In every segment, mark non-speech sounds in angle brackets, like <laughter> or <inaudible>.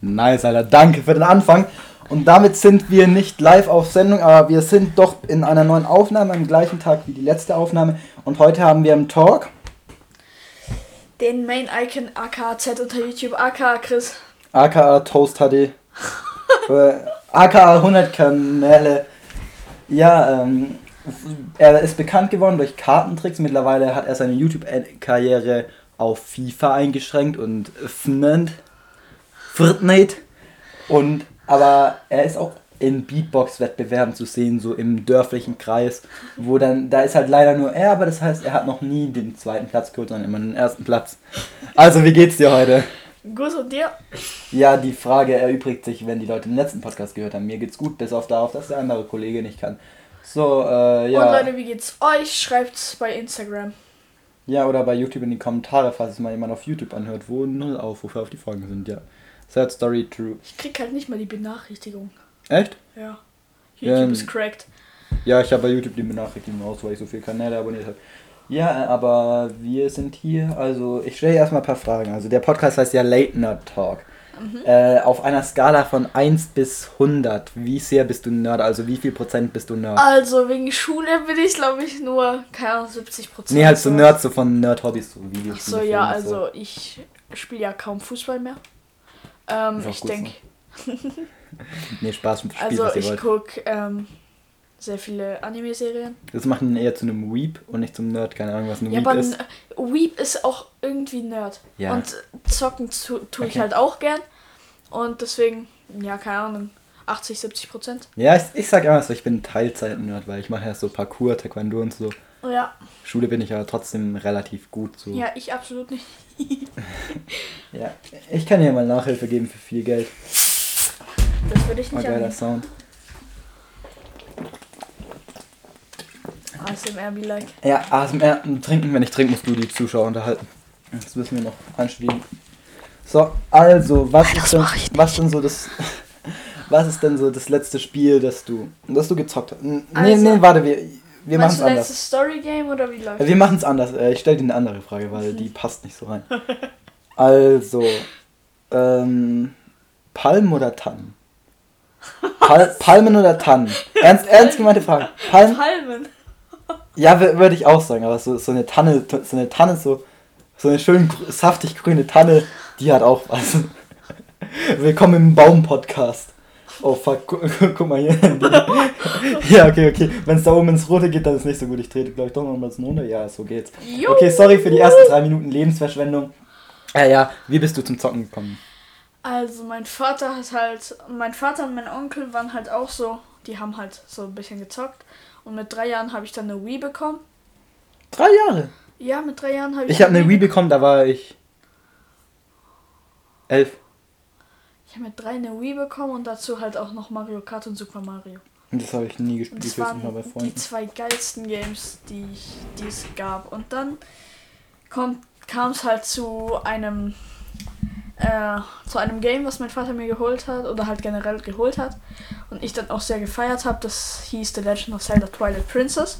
Nice, Alter. Danke für den Anfang. Und damit sind wir nicht live auf Sendung, aber wir sind doch in einer neuen Aufnahme am gleichen Tag wie die letzte Aufnahme. Und heute haben wir im Talk Den Main Icon AKZ unter YouTube, aka Chris. aka Toast HD, <laughs> aka 100 Kanäle. Ja, ähm, er ist bekannt geworden durch Kartentricks. Mittlerweile hat er seine YouTube-Karriere auf FIFA eingeschränkt und FNAND, Fortnite. Und, aber er ist auch in Beatbox-Wettbewerben zu sehen, so im dörflichen Kreis, wo dann, da ist halt leider nur er, aber das heißt, er hat noch nie den zweiten Platz geholt, sondern immer den ersten Platz. Also, wie geht's dir heute? Gut und dir? Ja, die Frage erübrigt sich, wenn die Leute den letzten Podcast gehört haben. Mir geht's gut, bis auf darauf, dass der andere Kollege nicht kann. So, äh, ja. Und Leute, wie geht's euch? Schreibt's bei Instagram. Ja, oder bei YouTube in die Kommentare, falls es mal jemand auf YouTube anhört, wo null Aufrufe auf die Folgen sind, ja. Sad Story True. Ich krieg halt nicht mal die Benachrichtigung. Echt? Ja. YouTube ähm, ist cracked. Ja, ich habe bei YouTube die Benachrichtigung aus, weil ich so viele Kanäle abonniert habe. Ja, aber wir sind hier, also ich stelle erstmal ein paar Fragen. Also der Podcast heißt ja Late Nerd Talk. Äh, auf einer Skala von 1 bis 100, wie sehr bist du Nerd? Also wie viel Prozent bist du Nerd? Also wegen Schule bin ich glaube ich nur, keine Ahnung, 70 Prozent. Nee, halt so Nerd, so von Nerd-Hobbys, so Videospiele. So, ja, so. also ich spiele ja kaum Fußball mehr. Ähm, ich denke, <laughs> Nee, Spaß mit Spiel, also ich wollt. guck ähm, sehr viele Anime-Serien. Das macht ihn eher zu einem Weep und nicht zum Nerd. Keine Ahnung, was ein Ja, Weep aber ist. Weep ist auch irgendwie Nerd. Ja. Und zocken tu, tue ich Okay. halt auch gern. Und deswegen, ja, keine Ahnung, 80, 70 Prozent. Ja, ich, ich sag immer so, ich bin Teilzeit-Nerd, weil ich mache ja so Parkour, Taekwondo und so. Ja, Schule bin ich ja trotzdem relativ gut so. ja, ich absolut nicht. <laughs> Ja. Ich kann dir mal Nachhilfe geben für viel Geld. Das würde ich nicht geiler annehmen. Sound. ASMR be like. Ja, ASMR trinken, wenn ich trinke, musst du die Zuschauer unterhalten. Das müssen wir noch anspielen. So, also, was ist denn, was denn so das <laughs> was ist denn so das letzte Spiel, das du das du gezockt hast? Nee, Also, nee, warte, wir wir machen es anders. Story Game oder wie läuft Ja, Wir machen es anders. Äh, Ich stelle dir eine andere Frage, weil die <laughs> passt nicht so rein. Also, ähm, Palmen oder Tannen? Pal <laughs> Palmen oder Tannen? Ernst, ernst gemeinte Frage. Palmen? Palmen. Ja, wür- würde ich auch sagen, aber so, so eine Tanne, so eine Tanne, so, so eine schön saftig grüne Tanne, die hat auch was. <laughs> Willkommen im Baum-Podcast. Oh fuck, gu <laughs> guck mal hier. <laughs> ja, okay, okay. Wenn es da oben ins Rote geht, dann ist nicht so gut. Ich trete, glaube ich, doch noch mal ein bisschen runter. Ja, so geht's. Okay, sorry für die ersten drei Minuten Lebensverschwendung. Ja, ja, wie bist du zum Zocken gekommen? Also mein Vater hat halt, mein Vater und mein Onkel waren halt auch so, die haben halt so ein bisschen gezockt. Und mit drei Jahren habe ich dann eine Wii bekommen. Drei Jahre. Ja, mit drei Jahren habe ich. Ich habe eine Wii bekommen, da war ich elf. Ich habe mit drei eine Wii bekommen und dazu halt auch noch Mario Kart und Super Mario. Und das habe ich nie gespielt, das mal waren bei die Freunden. zwei geilsten Games, die, ich, die es gab. Und dann kommt kam es halt zu einem äh, zu einem Game, was mein Vater mir geholt hat oder halt generell geholt hat und ich dann auch sehr gefeiert habe. Das hieß The Legend of Zelda Twilight Princess.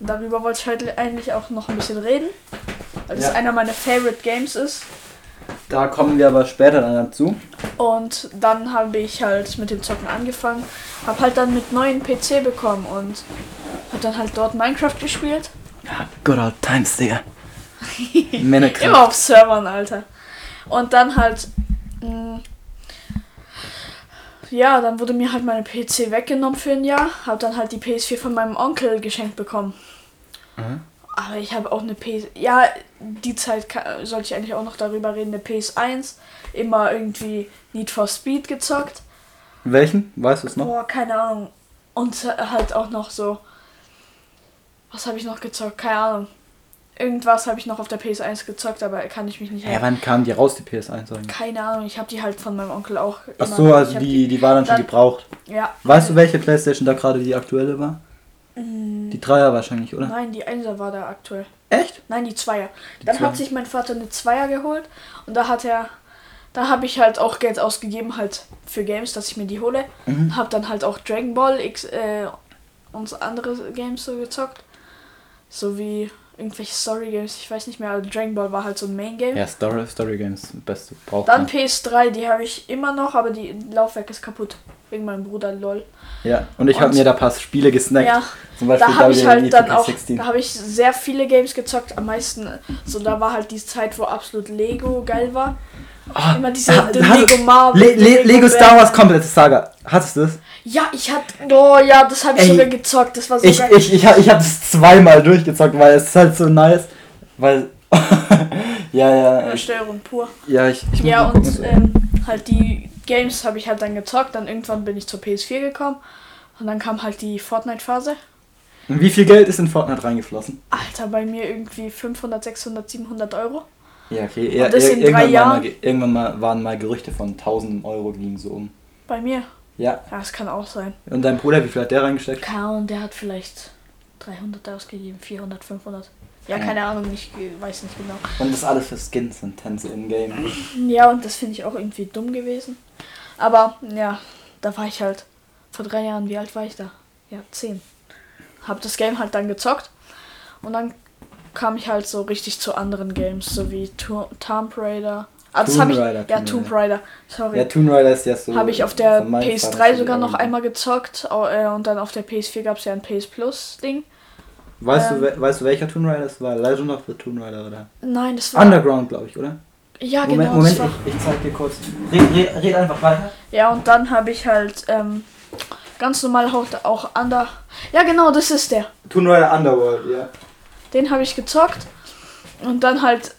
Und darüber wollte ich heute eigentlich auch noch ein bisschen reden, weil das Ja. einer meiner Favorite Games ist. Da kommen wir aber später dann dazu. Und dann habe ich halt mit dem Zocken angefangen, habe halt dann mit neuen PC bekommen und habe dann halt dort Minecraft gespielt. Ja, good old times, Digga. <laughs> Immer auf Servern, Alter. Und dann halt. Mh, ja, dann wurde mir halt meine PC weggenommen für ein Jahr. Hab dann halt die PS4 von meinem Onkel geschenkt bekommen. Mhm. Aber ich habe auch eine PS. Ja, die Zeit ka- sollte ich eigentlich auch noch darüber reden. Eine PS1. Immer irgendwie Need for Speed gezockt. Welchen? Weißt du es noch? Boah, keine Ahnung. Und halt auch noch so. Was habe ich noch gezockt? Keine Ahnung. Irgendwas habe ich noch auf der PS1 gezockt, aber kann ich mich nicht Ja, wann kam die raus, die PS1 eigentlich? Keine Ahnung, ich habe die halt von meinem Onkel auch. Ach immer- so, also hab die, die war dann schon dann- gebraucht. Ja. Weißt du, welche Playstation da gerade die aktuelle war? Die Dreier wahrscheinlich, oder? Nein, die Einser war da aktuell. Echt? Nein, die Zweier. Dann Zweier. hat sich mein Vater eine Zweier geholt und da hat er da habe ich halt auch Geld ausgegeben halt für Games, dass ich mir die hole. Mhm. Hab dann halt auch Dragon Ball X äh, und andere Games so gezockt. So wie irgendwelche Story Games, ich weiß nicht mehr, also Dragon Ball war halt so ein Main Game. Ja, Story, Story Games, beste braucht Dann man. PS3, die habe ich immer noch, aber die Laufwerk ist kaputt. Wegen meinem Bruder LOL. Ja, und ich habe mir da ein paar Spiele gesnackt. Ja, Zum Beispiel da habe ich halt dann auch, 2K16. da habe ich sehr viele Games gezockt. Am meisten, so da war halt die Zeit, wo absolut Lego geil war. Ah, Immer diese ha- die hast- Lego Marvel. Le Le Lego Star Wars komplette Saga. Hattest du das? Ja, ich hatte, oh ja, das habe ich Ey, sogar gezockt. Das war so Ich, geil. ich, ich, ich habe es zweimal durchgezockt, weil es ist halt so nice. Weil. <laughs> ja, ja. Ich, Steuerung pur. ja, ich, ich Ja, und so- ähm, halt die Games habe ich halt dann gezockt. Dann irgendwann bin ich zur PS4 gekommen. Und dann kam halt die Fortnite-Phase. Und wie viel Geld ist in Fortnite reingeflossen? Alter, bei mir irgendwie 500, 600, 700 Euro. Ja, okay. Er, das er, in drei irgendwann, war Jahren? mal, ge- irgendwann mal waren mal Gerüchte von 1000 Euro gingen so um. Bei mir. Ja. Ja, das kann auch sein. Und dein Bruder, wie viel hat der reingesteckt? Keine Ahnung, der hat vielleicht 300 ausgegeben, 400, 500. Ja, Ja. keine Ahnung, ich weiß nicht genau. Und das alles für Skins und Tänze im Game. Ja, und das finde ich auch irgendwie dumm gewesen. Aber ja, da war ich halt vor drei Jahren, wie alt war ich da? Ja, zehn. Hab das Game halt dann gezockt und dann kam ich halt so richtig zu anderen Games, so wie Tu- Tomb Raider. Ah, das habe ich. Raider, ja, Tomb Tomb Raider. Sorry. Ja, Tomb Raider ist ja so. habe ich auf der von meinem PS3 Vater sogar noch einmal gezockt äh, und dann auf der PS4 gab es ja ein PS Plus Ding. Weißt, ähm, du, we- weißt du, welcher Tomb Raider das war? Legend of the Tomb Raider oder? Nein, das war. Underground, glaube ich, oder? Ja, Moment, genau. Moment, ich, ich zeig dir kurz. Red, red, red einfach weiter. Ja, und dann habe ich halt ähm, ganz normal auch, auch Under. Ja, genau, das ist der. Tomb Raider Underworld, ja. Den habe ich gezockt. Und dann halt.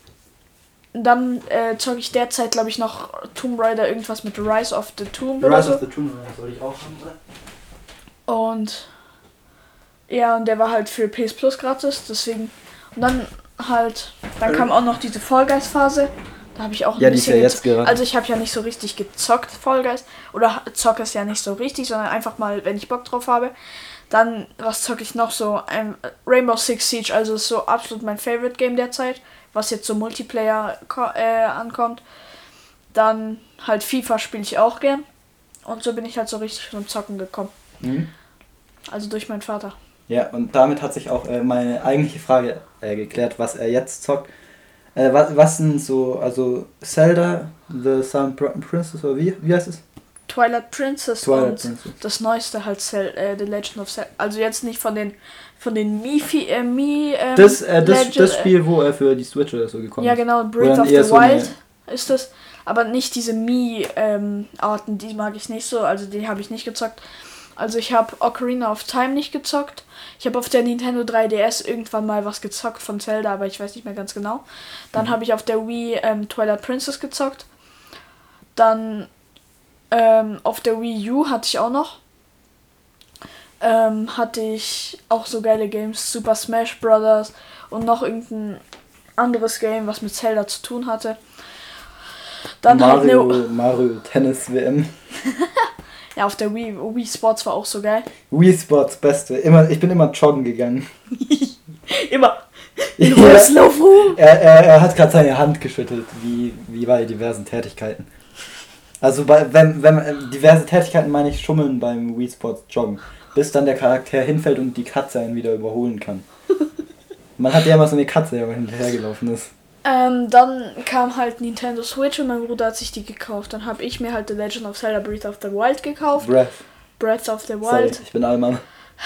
Dann äh, zocke ich derzeit, glaube ich, noch Tomb Raider, irgendwas mit Rise of the Tomb Rise so. of the Tomb Raider soll ich auch haben, oder? Und. Ja, und der war halt für PS Plus gratis, deswegen. Und dann halt. Dann kam auch noch diese Fall Guys Phase. Da habe ich auch ein Ja, die ist bisschen ja jetzt gerade. Also ich habe ja nicht so richtig gezockt, Fall Guys. Oder zocke es ja nicht so richtig, sondern einfach mal, wenn ich Bock drauf habe. Dann, was zocke ich noch so? Ein Rainbow Six Siege, also ist so absolut mein Favorite Game derzeit, was jetzt so Multiplayer äh, ankommt. Dann halt FIFA spiele ich auch gern. Und so bin ich halt so richtig zum Zocken gekommen. Mhm. Also durch meinen Vater. Ja, und damit hat sich auch äh, meine eigentliche Frage äh, geklärt, was er jetzt zockt. Äh, was, was sind so, also Zelda, The Sun Pr- Princess, oder wie, wie heißt es? Twilight Princess Twilight und Princess. das neueste halt Cel äh, The Legend of Zelda. Also jetzt nicht von den von den Mi äh, Mi ähm, Das, äh, das, Legend- das Spiel, wo er für die Switch oder so gekommen Ja ist. genau, Wo Breath of the so Wild ist das. Aber nicht diese Mi-Arten, die mag ich nicht so. Also die habe ich nicht gezockt. Also ich habe Ocarina of Time nicht gezockt. Ich habe auf der Nintendo 3DS irgendwann mal was gezockt von Zelda, aber ich weiß nicht mehr ganz genau. Dann Mhm. habe ich auf der Wii ähm, Twilight Princess gezockt. Dann ähm, auf der Wii U hatte ich auch noch. Ähm, hatte ich auch so geile Games, Super Smash Brothers und noch irgendein anderes Game, was mit Zelda zu tun hatte. Dann Mario, halt Mario <laughs> Tennis WM. <laughs> ja, auf der Wii, Wii Sports war auch so geil. Wii Sports Beste. Immer, ich bin immer joggen gegangen. <laughs> Immer. Ja. In. Er, er, er hat gerade seine Hand geschüttelt, wie, wie bei diversen Tätigkeiten. Also bei, wenn, wenn äh, diverse Tätigkeiten meine ich Schummeln beim Wii Sports Joggen. Bis dann der Charakter hinfällt und die Katze einen wieder überholen kann. <laughs> Man hat ja immer so eine Katze, die aber hinterhergelaufen ist. Ähm, dann kam halt Nintendo Switch und mein Bruder hat sich die gekauft. Dann habe ich mir halt The Legend of Zelda Breath of the Wild gekauft. Breath. Breath of the Sorry, Wild. ich bin Allmann.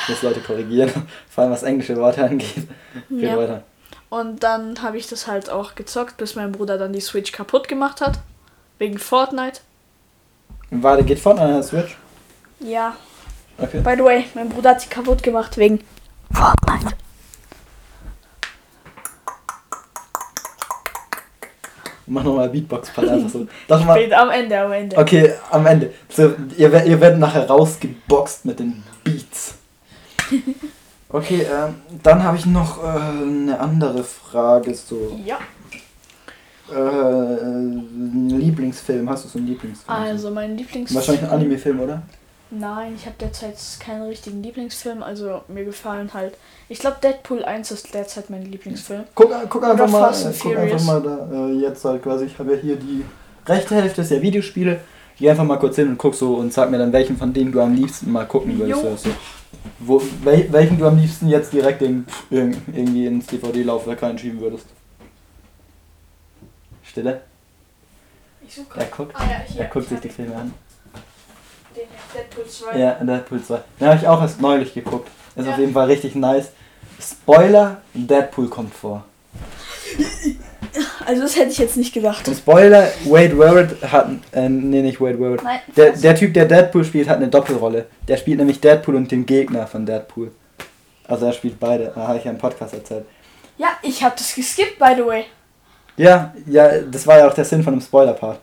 Ich muss Leute korrigieren. <laughs> Vor allem was englische Worte angeht. Red Ja. weiter. Und dann habe ich das halt auch gezockt, bis mein Bruder dann die Switch kaputt gemacht hat. Wegen Fortnite. Warte, geht Fortnite an der Switch? Ja. Okay. By the way, mein Bruder hat sie kaputt gemacht wegen Fortnite. Mach nochmal Beatbox-Part einfach so. Doch mal. Spät am Ende, am Ende. Okay, am Ende. So, ihr, ihr werdet nachher rausgeboxt mit den Beats. <laughs> Okay, ähm, dann habe ich noch äh, eine andere Frage. So, Ja. Äh, Lieblingsfilm. Hast du so einen Lieblingsfilm? Also mein Lieblingsfilm. Wahrscheinlich ein Anime-Film, oder? Nein, ich habe derzeit keinen richtigen Lieblingsfilm. Also mir gefallen halt. Ich glaube Deadpool 1 ist derzeit mein Lieblingsfilm. Guck, guck einfach mal, äh, guck einfach mal da, äh, jetzt halt quasi. Ich habe ja hier die rechte Hälfte ist ja Videospiele. Geh einfach mal kurz hin und guck so und sag mir dann, welchen von denen du am liebsten mal gucken würdest. Jo. oder So. Wo, wel, welchen du am liebsten jetzt direkt in, irgendwie ins DVD-Laufwerk reinschieben würdest. Stille. Ich suche Er guckt, Ah ja, hier. er guckt ich sich die Filme an. Den Deadpool 2. Ja, Deadpool 2. Den habe ich auch erst neulich geguckt. Ist Ja. auf jeden Fall richtig nice. Spoiler, Deadpool kommt vor. Also das hätte ich jetzt nicht gedacht. Und Spoiler, Wade Warrett hat, äh, nee, nicht Wade. Nein, Der, der Typ, der Deadpool spielt, hat eine Doppelrolle. Der spielt nämlich Deadpool und den Gegner von Deadpool. Also er spielt beide. Da habe ich ja im Podcast erzählt. Ja, ich habe das geskippt, by the way. Ja, ja, das war ja auch der Sinn von dem Spoiler-Part.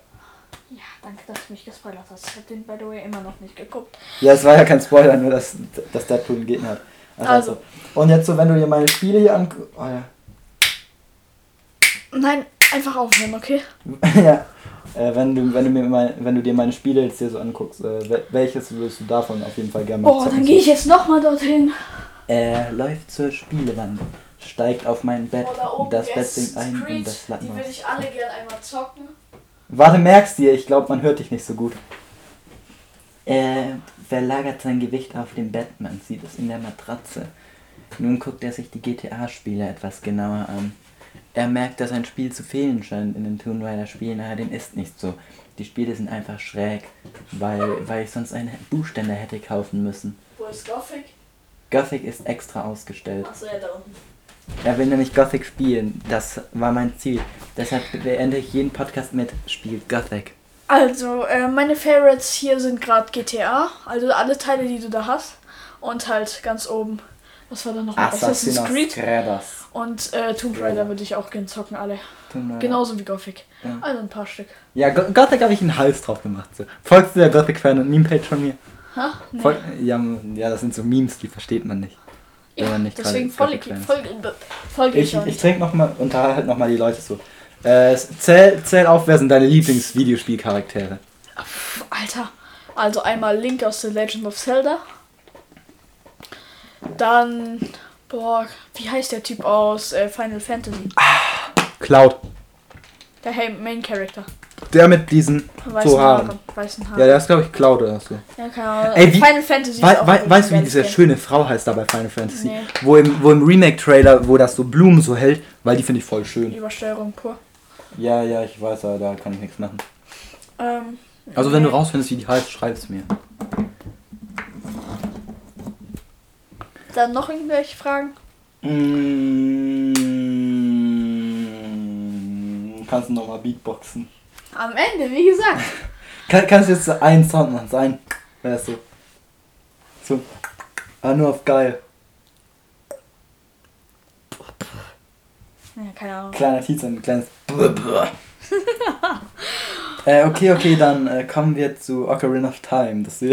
Ja, danke, dass du mich gespoilert hast. Ich habe den, by the way, immer noch nicht geguckt. Ja, es war ja kein Spoiler, nur dass, dass Deadpool einen Gegner hat. Ach, Also. Und jetzt so, wenn du dir meine Spiele hier anguckst. Oh ja. Nein, einfach aufhören, okay? <laughs> ja. Äh, wenn, du, wenn, du mir mein, wenn du dir meine Spiele jetzt hier so anguckst, äh, wel- welches würdest du davon auf jeden Fall gerne mal Oh, zocken? dann gehe ich jetzt nochmal dorthin. Er läuft zur Spielewand, steigt auf mein Bett, Oh, da das Bett sinkt ein Creed, und das Die Lattenhaus. will ich alle gern einmal zocken. Warte, merkst dir, ich glaube, man hört dich nicht so gut. Er verlagert sein Gewicht auf dem Bett, man sieht es in der Matratze. Nun guckt er sich die GTA-Spiele etwas genauer an. Er merkt, dass ein Spiel zu fehlen scheint in den Tomb Raider-Spielen, aber dem ist nicht so. Die Spiele sind einfach schräg, weil, weil ich sonst einen Buchständer hätte kaufen müssen. Wo ist Gothic? Gothic ist extra ausgestellt. Achso, ja, da unten. Er will nämlich Gothic spielen. Das war mein Ziel. Deshalb beende ich jeden Podcast mit Spielt Gothic. Also, äh, meine Favorites hier sind gerade GTA. Also alle Teile, die du da hast. Und halt ganz oben. Was war da noch? Assassin's Creed. Credas. Und äh, Tomb Raider würde ich auch gern zocken, alle. Genauso wie Gothic. Ja. Also ein paar Stück. Ja, Go- Gothic habe ich einen Hals drauf gemacht. So. Folgst du der Gothic-Fan und Meme-Page von mir? Ha? Nee. Ja, ja, das sind so Memes, die versteht man nicht. Wenn ja, man nicht deswegen folge folge ich, Ich, ich trinke nochmal, unterhalte nochmal die Leute so. Äh, zähl, zähl auf, wer sind deine Lieblings-Videospielcharaktere? Alter. Also einmal Link aus The Legend of Zelda. Dann, boah, wie heißt der Typ aus äh, Final Fantasy? Cloud. Der hey, Main Character. Der mit diesen Weißen so Haaren. Haare. Weißen Haare. Ja, der ist, glaube ich, Cloud oder so. Ja, keine Ahnung. Ey, wie- Final Fantasy Wei wei weißt du, wie diese schöne Frau heißt da bei Final Fantasy? Nee. Wo im, wo im Remake-Trailer, wo das so Blumen so hält, weil die finde ich voll schön. Übersteuerung pur. Ja, ja, ich weiß, aber da kann ich nichts machen. Ähm, Also wenn du nee. rausfindest, wie die heißt, schreib es mir. Dann noch irgendwelche Fragen? Mm, kannst du nochmal Beatboxen? Am Ende, wie gesagt. <laughs> Kann, kannst du jetzt so einen Sound machen, so ein, weißt du. So, aber nur auf geil. Ja, keine Ahnung. Kleiner Teaser, ein kleines <laughs> äh, okay, okay, dann äh, kommen wir zu Ocarina of Time. Das zu,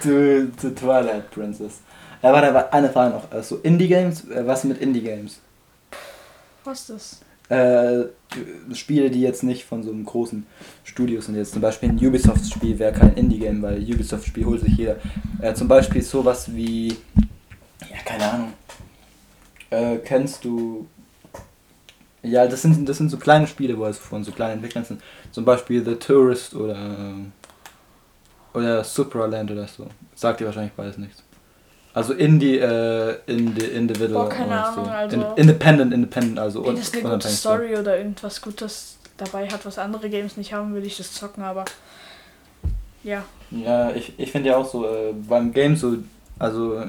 zu, zu Twilight Princess. Ja, warte, eine Frage noch. Also Indie-Games, äh, was mit Indie-Games? Was ist das? Äh, Spiele, die jetzt nicht von so einem großen Studio sind. Jetzt zum Beispiel ein Ubisoft-Spiel wäre kein Indie-Game, weil Ubisoft-Spiel holt sich jeder. Äh, zum Beispiel sowas wie. Ja, keine Ahnung. Äh, kennst du. Ja, das sind, das sind so kleine Spiele, wo es von so kleinen Entwicklern sind. Zum Beispiel The Tourist oder. Oder Supraland oder so. Sagt dir wahrscheinlich beides nichts. Also Indie, äh, Indi Individual. Boah, keine Ahnung, so. also- In, independent, Independent, also. Wenn das eine gute. Story oder irgendwas Gutes dabei hat, was andere Games nicht haben, würde ich das zocken, aber. Ja. Ja, ich, ich finde ja auch so, äh, beim Game so, also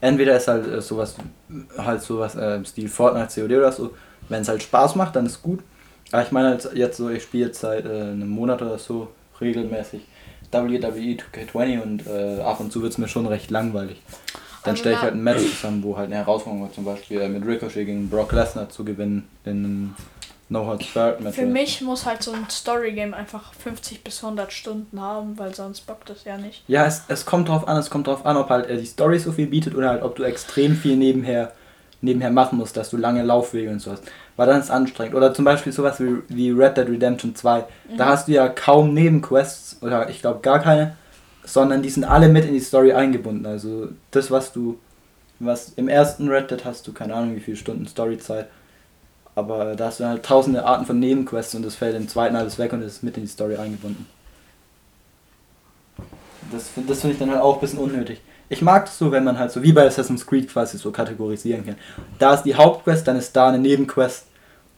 entweder ist halt äh, sowas, halt sowas äh, im Stil Fortnite, COD oder so, wenn es halt Spaß macht, dann ist gut. Aber ich meine halt jetzt so, ich spiele jetzt seit äh, einem Monat oder so regelmäßig WWE 2K20 und äh, ab und zu wird es mir schon recht langweilig. Dann Also stelle ich halt ein Match zusammen, wo halt eine Herausforderung war, zum Beispiel äh, mit Ricochet gegen Brock Lesnar zu gewinnen in einem No Hard Spirit Match. Für mich muss halt so ein Story-Game einfach 50 bis 100 Stunden haben, weil sonst bockt es ja nicht. Ja, es, es kommt drauf an, es kommt drauf an, ob halt die Story so viel bietet oder halt ob du extrem viel nebenher, nebenher machen musst, dass du lange Laufwege und so hast. Weil dann ist es anstrengend. Oder zum Beispiel sowas wie, wie Red Dead Redemption 2. Da hast du ja kaum Nebenquests, oder ich glaube gar keine, sondern die sind alle mit in die Story eingebunden. Also das, was du, was im ersten Red Dead hast du, keine Ahnung wie viele Stunden Storyzeit. Aber da hast du halt tausende Arten von Nebenquests und das fällt im zweiten alles weg und ist mit in die Story eingebunden. Das, das finde ich dann halt auch ein bisschen unnötig. Ich mag es so, wenn man halt so wie bei Assassin's Creed quasi so kategorisieren kann. Da ist die Hauptquest, dann ist da eine Nebenquest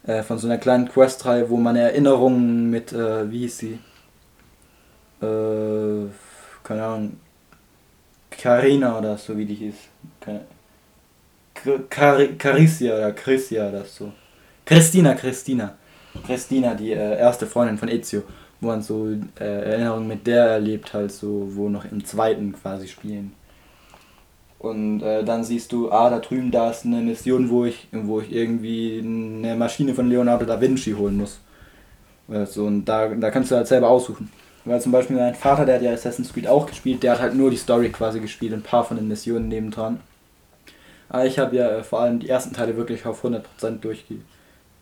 äh, von so einer kleinen Questreihe, wo man Erinnerungen mit, äh, wie hieß sie? Äh, keine Ahnung. Carina oder so, wie die hieß. Car Caricia oder Chrisia oder so. Christina, Christina. Christina, die äh, erste Freundin von Ezio, wo man so äh, Erinnerungen mit der erlebt, halt so, wo noch im zweiten quasi spielen. Und äh, dann siehst du, ah, da drüben, da ist eine Mission, wo ich, wo ich irgendwie eine Maschine von Leonardo da Vinci holen muss. Oder so, und da, da kannst du halt selber aussuchen. Weil zum Beispiel mein Vater, der hat ja Assassin's Creed auch gespielt, der hat halt nur die Story quasi gespielt, ein paar von den Missionen nebendran. Aber ich habe ja äh, vor allem die ersten Teile wirklich auf 100% durchge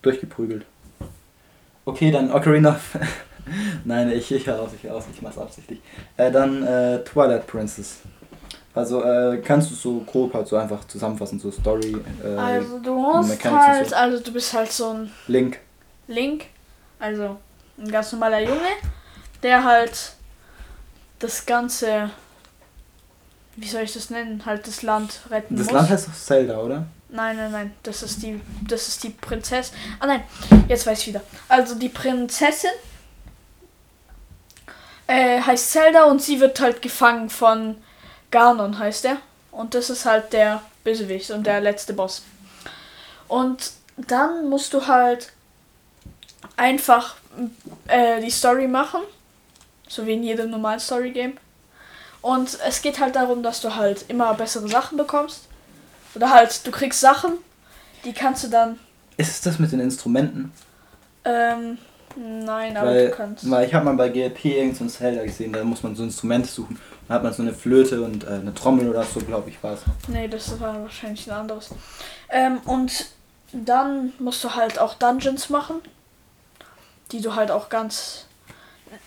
durchgeprügelt. Okay, dann Ocarina of... <laughs> Nein, ich, ich hör aus, ich hör aus, ich mach's absichtlich. Äh, dann äh, Twilight Princess. Also äh, kannst du so grob halt so einfach zusammenfassen, so Story, äh, Also du und halt, so. also du bist halt so ein Link. Link, also ein ganz normaler Junge, der halt das ganze, wie soll ich das nennen, halt das Land retten Das muss. Land heißt doch Zelda, oder? Nein, nein, nein, das ist die, das ist die Prinzessin. Ah nein, jetzt weiß ich wieder. Also die Prinzessin äh, heißt Zelda und sie wird halt gefangen von Ganon, heißt er. Und das ist halt der Bösewicht und der letzte Boss. Und dann musst du halt einfach äh, die Story machen, so wie in jedem normalen Story-Game. Und es geht halt darum, dass du halt immer bessere Sachen bekommst. Oder halt, du kriegst Sachen, die kannst du dann. Ist es das mit den Instrumenten? Ähm, nein, aber weil, du kannst. weil ich habe mal bei GLP irgend so ein Zelda gesehen, da muss man so Instrumente suchen. Da hat man so eine Flöte und äh, eine Trommel oder so, glaube ich, war es. Nee, das war wahrscheinlich ein anderes. Ähm, und dann musst du halt auch Dungeons machen, die du halt auch ganz.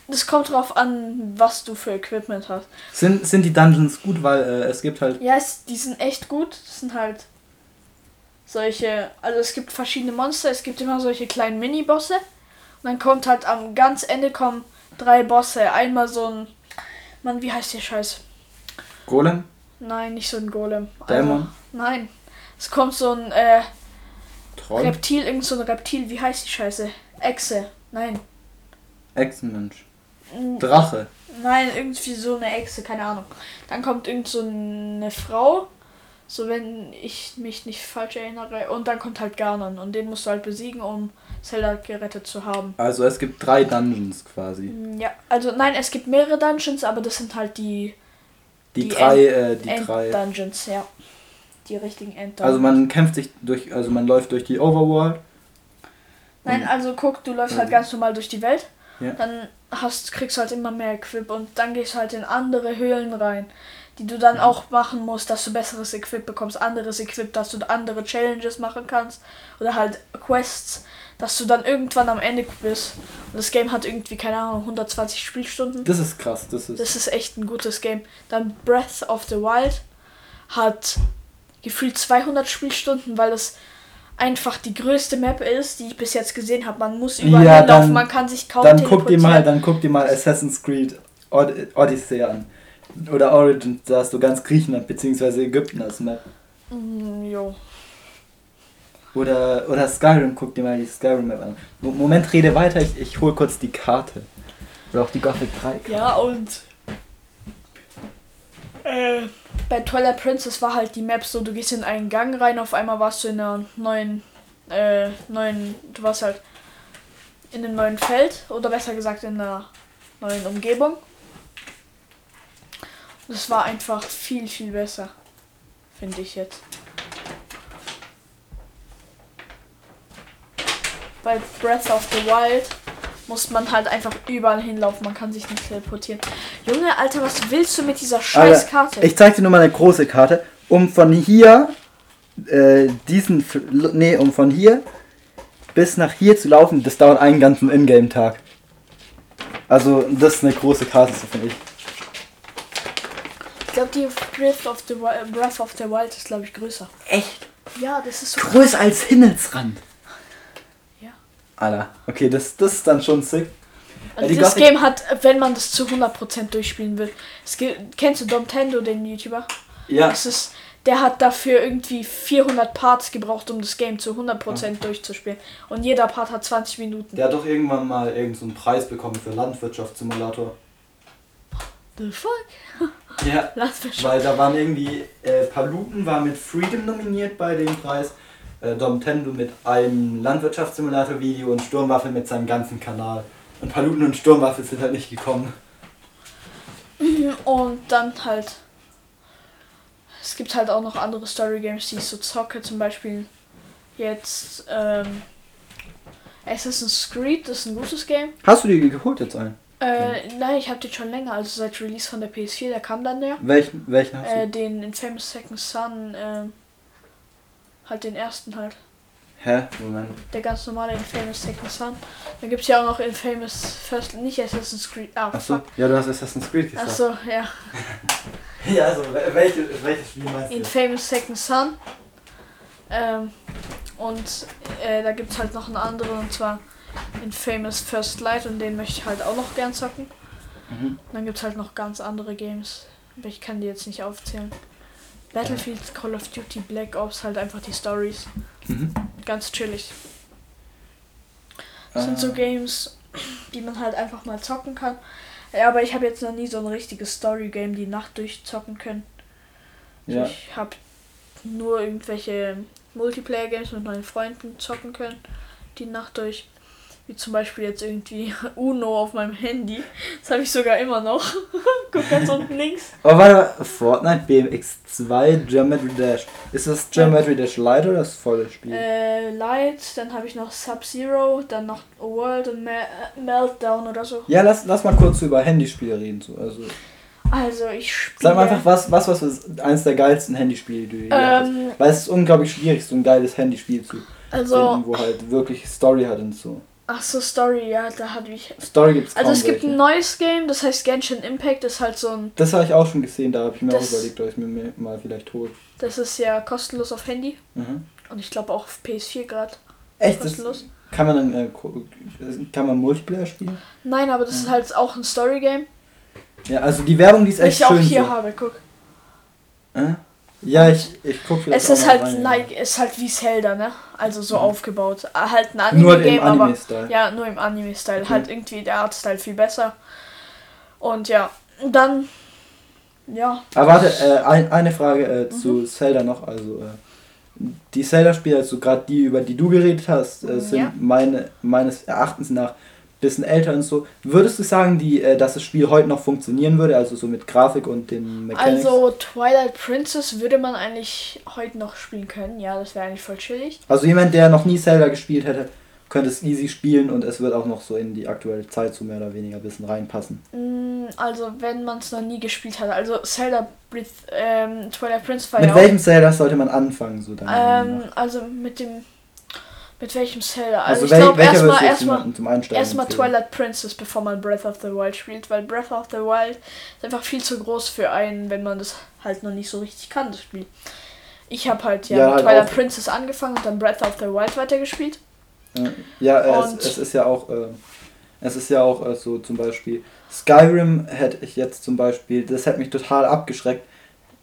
Das kommt drauf an, was du für Equipment hast. Sind, sind die Dungeons gut, weil äh, es gibt halt. Ja, es, die sind echt gut. Das sind halt solche. Also es gibt verschiedene Monster. Es gibt immer solche kleinen Mini-Bosse. Und dann kommt halt am ganz Ende kommen drei Bosse. Einmal so ein. Mann, wie heißt der Scheiß? Golem? Nein, nicht so ein Golem. Also, Dämon? nein. Es kommt so ein äh, Troll? Reptil, irgend so ein Reptil. Wie heißt die Scheiße? Echse. Nein. Echsenmensch. Drache. Nein, irgendwie so eine Echse, keine Ahnung. Dann kommt irgend so eine Frau, so wenn ich mich nicht falsch erinnere. Und dann kommt halt Ganon und den musst du halt besiegen, um Zelda gerettet zu haben. Also es gibt drei Dungeons quasi. Mm, Ja, also nein, es gibt mehrere Dungeons, aber das sind halt die, Die, Die drei, äh, die drei. End-Dungeons, ja. Die richtigen End-Dungeons. Also man kämpft sich durch, also man läuft durch die Overworld. Nein, also guck, du läufst halt Ja. ganz normal durch die Welt. Ja. Dann hast, kriegst du halt immer mehr Equip und dann gehst du halt in andere Höhlen rein, die du dann auch machen musst, dass du besseres Equip bekommst, anderes Equip, dass du andere Challenges machen kannst oder halt Quests, dass du dann irgendwann am Ende bist. Und das Game hat irgendwie, keine Ahnung, 120 Spielstunden. Das ist krass, das ist. Das ist echt ein gutes Game. Dann Breath of the Wild hat gefühlt 200 Spielstunden, weil es einfach die größte Map ist, die ich bis jetzt gesehen habe. Man muss überall Ja, dann- man kann sich kaum dann guck dir mal, dann guck dir mal Assassin's Creed Od Odyssey an. Oder Origins, da hast du ganz Griechenland bzw. Ägypten als Map. Mm, jo. Oder, oder Skyrim, guck dir mal die Skyrim Map an. Mo- Moment, rede weiter, ich, ich hol kurz die Karte. Oder auch die Gothic 3 Karte. Ja, und äh, bei Twilight Princess war halt die Map so, du gehst in einen Gang rein, auf einmal warst du in einer neuen, äh, neuen, du warst halt in einem neuen Feld, oder besser gesagt in einer neuen Umgebung. Das war einfach viel, viel besser, finde ich jetzt. Bei Breath of the Wild muss man halt einfach überall hinlaufen. Man kann sich nicht teleportieren. Junge, Alter, was willst du mit dieser scheiß Karte? Ich zeig dir nur mal eine große Karte. Um von hier, äh, diesen, nee, um von hier bis nach hier zu laufen, das dauert einen ganzen Ingame-Tag. Also, das ist eine große Karte, so finde ich. Ich glaube, die Breath of the Wild, Breath of the Wild ist, glaube ich, größer. Echt? Ja, das ist so. Größer als Himmelsrand. Alter, okay, das, das ist dann schon sick. Also das Gothic- Game hat, wenn man das zu 100% durchspielen will. Gibt, kennst du Domtendo, den YouTuber? Ja. Es ist, der hat dafür irgendwie 400 Parts gebraucht, um das Game zu 100% durchzuspielen. Und jeder Part hat 20 Minuten. Der hat doch irgendwann mal irgendeinen Preis bekommen für Landwirtschaftssimulator. The fuck? Ja. <laughs> Weil da waren irgendwie, äh, Paluten war mit Freedom nominiert bei dem Preis, äh, Dom Tendo mit einem Landwirtschaftssimulator-Video und Sturmwaffel mit seinem ganzen Kanal. Und Paluten und Sturmwaffel sind halt nicht gekommen. Und dann halt. Es gibt halt auch noch andere Story Games, die ich so zocke. Zum Beispiel jetzt ähm, Assassin's Creed, das ist ein gutes Game. Hast du die geholt jetzt ein? Äh, nein, ich habe den schon länger, also seit Release von der PS4, der kam dann der. Welchen, welchen hast du? Äh, den Infamous Second Son, ähm, halt den ersten halt. Hä? Moment. Der ganz normale Infamous Second Son. Dann gibt es ja auch noch Infamous First, nicht Assassin's Creed. Ah, Achso, fuck. ja, du hast Assassin's Creed gesagt. Achso, ja. <laughs> Ja, also, wel- welche, welches Spiel meinst du? Infamous Second Son. Ähm, und äh, da gibt es halt noch einen anderen, und zwar Infamous First Light, und den möchte ich halt auch noch gern zocken. Mhm. Dann gibt es halt noch ganz andere Games, aber ich kann die jetzt nicht aufzählen. Battlefield, Call of Duty, Black Ops, halt einfach die Stories. Mhm. Ganz chillig. Das sind so Äh, Games, die man halt einfach mal zocken kann. Ja, aber ich habe jetzt noch nie so ein richtiges Story-Game die Nacht durchzocken können. Also Ja. Ich habe nur irgendwelche Multiplayer-Games mit meinen Freunden zocken können, die Nacht durch. Wie zum Beispiel jetzt irgendwie <laughs> Uno auf meinem Handy. Das habe ich sogar immer noch. <laughs> Guck ganz unten <laughs> links. Aber warte, Fortnite BMX2 Geometry Dash. Ist das Geometry Dash Light oder das volle Spiel? Äh, Light, dann habe ich noch Sub-Zero, dann noch World und Mel Meltdown oder so. Ja, lass, lass mal kurz über Handyspiele reden. So. Also, Also ich spiele. sag mal einfach, was, was, was ist eins der geilsten Handyspiele, die du hast. Ähm, Weil es ist unglaublich schwierig, so ein geiles Handyspiel zu also, finden, wo halt wirklich Story hat und so. Ach so, Story, ja, da hatte ich. Story gibt's kaum Also es gibt welche. ein neues Game, das heißt Genshin Impact, das ist halt so ein. Das habe ich auch schon gesehen, da habe ich mir auch überlegt, ob ich mir mal vielleicht hole. Das ist ja kostenlos auf Handy. Mhm. Und ich glaube auch auf PS4 gerade Echt? Das, kostenlos. kann man dann äh, kann man Multiplayer spielen? Nein, aber das ist halt auch ein Story-Game. Ja, also die Werbung, die ist echt ich auch schön. hier so. habe, guck. Äh? Ja, ich, ich gucke vielleicht Es ist halt rein, like, ist halt wie Zelda, ne? Also so Mhm. aufgebaut. Äh, Halt ein Nur im Anime-Game, aber. Anime-Style. Ja, nur im Anime-Style. Okay. Halt irgendwie der Art-Style viel besser. Und ja, dann. Ja. Aber warte, äh, ein, eine Frage äh, Mhm. zu Zelda noch. Also, äh, die Zelda-Spiele, also gerade die, über die du geredet hast, äh, sind Ja. meine, meines Erachtens nach bisschen älter und so. Würdest du sagen, die, äh, dass das Spiel heute noch funktionieren würde, also so mit Grafik und den Mechanics? Also Twilight Princess würde man eigentlich heute noch spielen können. Ja, das wäre eigentlich voll chillig. Also jemand, der noch nie Zelda gespielt hätte, könnte es easy spielen und es wird auch noch so in die aktuelle Zeit so mehr oder weniger ein bisschen reinpassen. Mm, Also wenn man es noch nie gespielt hat. Also Zelda Breath, ähm, Twilight Princess war Mit ja welchem Zelda sollte man anfangen, so Meinung ähm, also mit dem mit welchem Zelda? Also, Also, ich glaube erstmal erstmal erstmal? Twilight Princess, bevor man Breath of the Wild spielt, weil Breath of the Wild ist einfach viel zu groß für einen, wenn man das halt noch nicht so richtig kann, das Spiel. Ich habe halt ja, Ja, mit halt Twilight. Princess angefangen und dann Breath of the Wild weitergespielt. Ja, Ja, es, es ist ja auch, äh, es ist ja auch äh, so zum Beispiel, Skyrim hätte ich jetzt zum Beispiel, das hätte mich total abgeschreckt,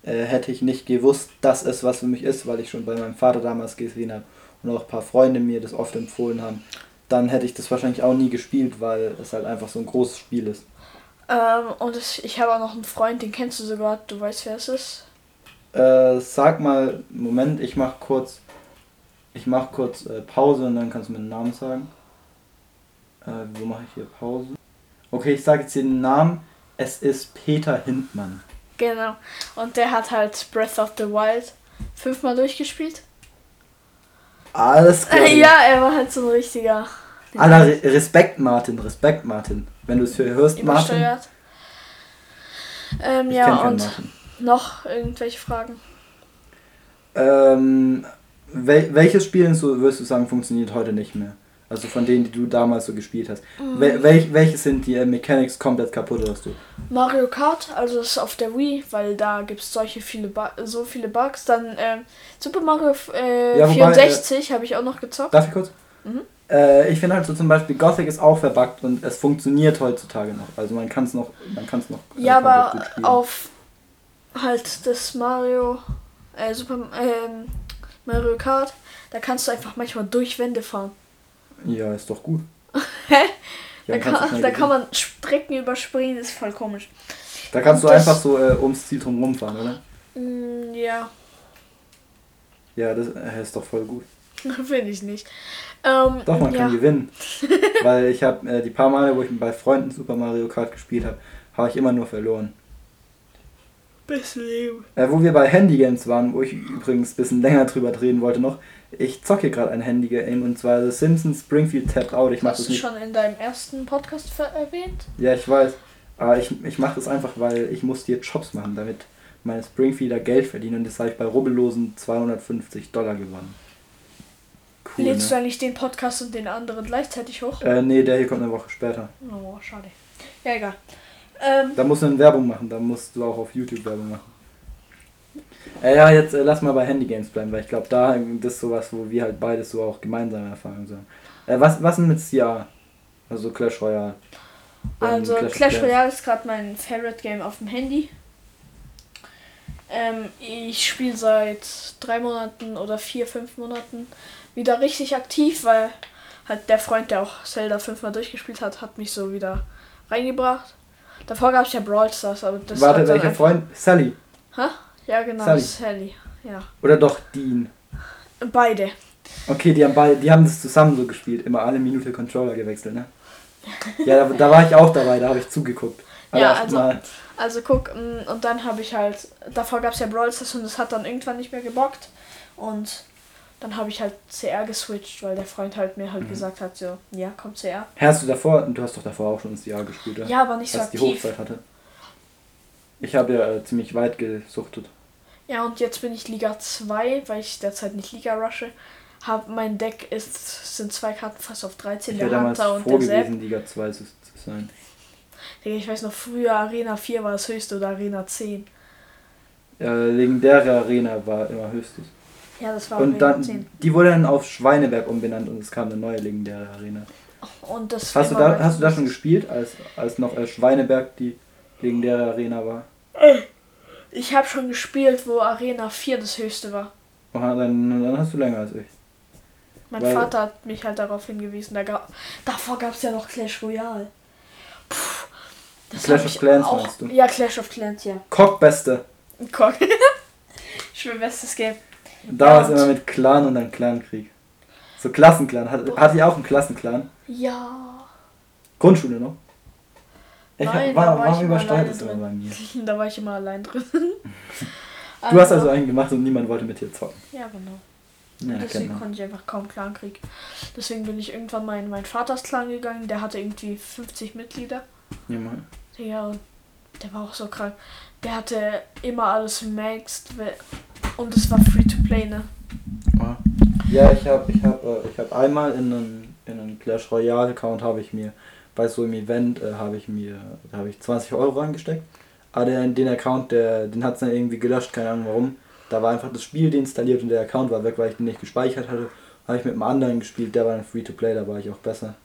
äh, hätte ich nicht gewusst, dass es was für mich ist, weil ich schon bei meinem Vater damals gesehen habe und auch ein paar Freunde mir das oft empfohlen haben. Dann hätte ich das wahrscheinlich auch nie gespielt, weil es halt einfach so ein großes Spiel ist. Ähm, und es, ich habe auch noch einen Freund, den kennst du sogar, du weißt wer es ist. Äh, sag mal, Moment, ich mach kurz, ich mach kurz äh, Pause und dann kannst du mir den Namen sagen. Äh, wo mache ich hier Pause? Okay, ich sage jetzt hier den Namen. Es ist Peter Hindmann. Genau. Und der hat halt Breath of the Wild fünfmal durchgespielt. Alles <laughs> klar. Ja, er war halt so ein richtiger. Aller Re Respekt, Martin, Respekt, Martin. Wenn du es für hörst, Martin. Ähm, Ich ja, und Martin. noch irgendwelche Fragen. Ähm, wel welches Spiel so, würdest du sagen, funktioniert heute nicht mehr? Also von denen, die du damals so gespielt hast. Mhm. Wel welch, welche sind die äh, Mechanics komplett kaputt, hast du? Mario Kart, also das ist auf der Wii, weil da gibt es solche viele Bu so viele Bugs. Dann ähm, Super Mario äh, Ja, wobei, 64 habe ich auch noch gezockt. Darf ich kurz? Mhm. Äh, ich finde halt so zum Beispiel Gothic ist auch verbuggt und es funktioniert heutzutage noch. Also man kann es noch, man kann es noch. äh, Ja, aber auf halt das Mario, äh, Super, ähm, Mario Kart, da kannst du einfach manchmal durch Wände fahren. Ja, ist doch gut. <laughs> Hä? Ja, da du kann, da kann man Strecken überspringen, ist voll komisch. Da kannst du Und das- einfach so äh, ums Ziel drum rumfahren, oder? Mm, ja, Ja, das äh, ist doch voll gut. <laughs> finde ich nicht. Ähm, Doch, man ja. kann gewinnen. <laughs> Weil ich habe äh, die paar Male, wo ich bei Freunden Super Mario Kart gespielt habe, habe ich immer nur verloren. Beste Leben. Äh, wo wir bei Handygames waren, wo ich übrigens ein bisschen länger drüber drehen wollte noch. Ich zocke gerade ein Handygame und zwar The Simpsons Springfield Tapped Out. Ich mache Hast das du nicht. schon in deinem ersten Podcast erwähnt? Ja, ich weiß. Aber ich, ich mache das einfach, weil ich musste jetzt Jobs machen, damit meine Springfielder Geld verdienen. Und jetzt habe ich bei Rubbellosen 250 Dollar gewonnen. Cool, Lädst du ne? eigentlich den Podcast und den anderen gleichzeitig hoch? Äh, nee, der hier kommt eine Woche später. Oh, schade. Ja, egal. Ähm, Da musst du eine Werbung machen, da musst du auch auf YouTube Werbung machen. Äh, ja, jetzt äh, lass mal bei Handygames bleiben, weil ich glaube, da das ist sowas, wo wir halt beides so auch gemeinsame Erfahrungen haben. Äh, was, was denn mit CR? Also Clash Royale. Also Clash Clans. Royale ist gerade mein Favorite Game auf dem Handy. Ähm, ich spiele seit drei Monaten oder vier, fünf Monaten wieder richtig aktiv, weil halt der Freund, der auch Zelda fünfmal durchgespielt hat, hat mich so wieder reingebracht. Davor gab es ja Brawl Stars, aber das Warte, welcher Freund? Sally. Hä? Ja, genau, Sally. Sally. Ja. Oder doch Dean. Beide. Okay, die haben, beide, die haben das zusammen so gespielt, immer alle Minute Controller gewechselt, ne? Ja, da, da war ich auch dabei, da habe ich zugeguckt. Ja, Allerersten also- Mal. Also guck, mm, und dann habe ich halt, davor gab es ja Brawl Stars und es hat dann irgendwann nicht mehr gebockt. Und dann habe ich halt CR geswitcht, weil der Freund halt mir halt Mhm. gesagt hat, so, ja, komm CR. Hast du davor, du hast doch davor auch schon ins Jahr gespielt, oder? Ja, aber nicht so Als die aktiv. Hochzeit hatte. Ich habe ja äh, ziemlich weit gesuchtet. Ja, und jetzt bin ich Liga 2, weil ich derzeit nicht Liga rushe. Hab, mein Deck ist, sind zwei Karten fast auf 13, Ich der Hunter und der Sepp. Liga 2 zu, sein. Ich weiß noch, früher Arena 4 war das höchste oder Arena 10. Ja, legendäre Arena war immer höchstes. Ja, das war Und Arena 10. dann, die wurde dann auf Schweineberg umbenannt und es kam eine neue legendäre Arena. Und das Hast du da, hast du da schon gespielt, als, als noch äh, Schweineberg die legendäre Arena war? Ich habe schon gespielt, wo Arena 4 das höchste war. Aha, dann, dann hast du länger als ich. Mein Weil- Vater hat mich halt darauf hingewiesen. Da gab, davor gab es ja noch Clash Royale. Puh, das Clash of Clans auch, meinst du? Ja, Clash of Clans, ja. Cockbeste. Guck. <laughs> ich mein bestes Game. Da Ja, war es und- immer mit Clan und dann Clankrieg. So Klassenclan. Hat, hatte ich auch einen Klassenclan? Ja. Grundschule noch? Ich Nein, war, da war war ich immer übersteuert immer bei mir. <laughs> da war ich immer allein drin. <laughs> Du hast also einen gemacht und niemand wollte mit dir zocken. Ja, genau. Ja, Deswegen man. konnte ich einfach kaum Clankrieg. Deswegen bin ich irgendwann mal in meinen Vaters Clan gegangen. Der hatte irgendwie 50 Mitglieder. Ja, Mann. Ja, und der war auch so krank. Der hatte immer alles maxed und es war free to play, ne? Ah. Ja, ich habe ich hab, äh, ich hab einmal in einen, in einen Clash Royale Account habe ich mir, bei so einem Event äh, habe ich mir, da habe ich 20 Euro reingesteckt. Aber den, den Account, der, den hat es dann irgendwie gelöscht, keine Ahnung warum. Da war einfach das Spiel deinstalliert und der Account war weg, weil ich den nicht gespeichert hatte. Habe ich mit einem anderen gespielt, der war dann free to play, da war ich auch besser.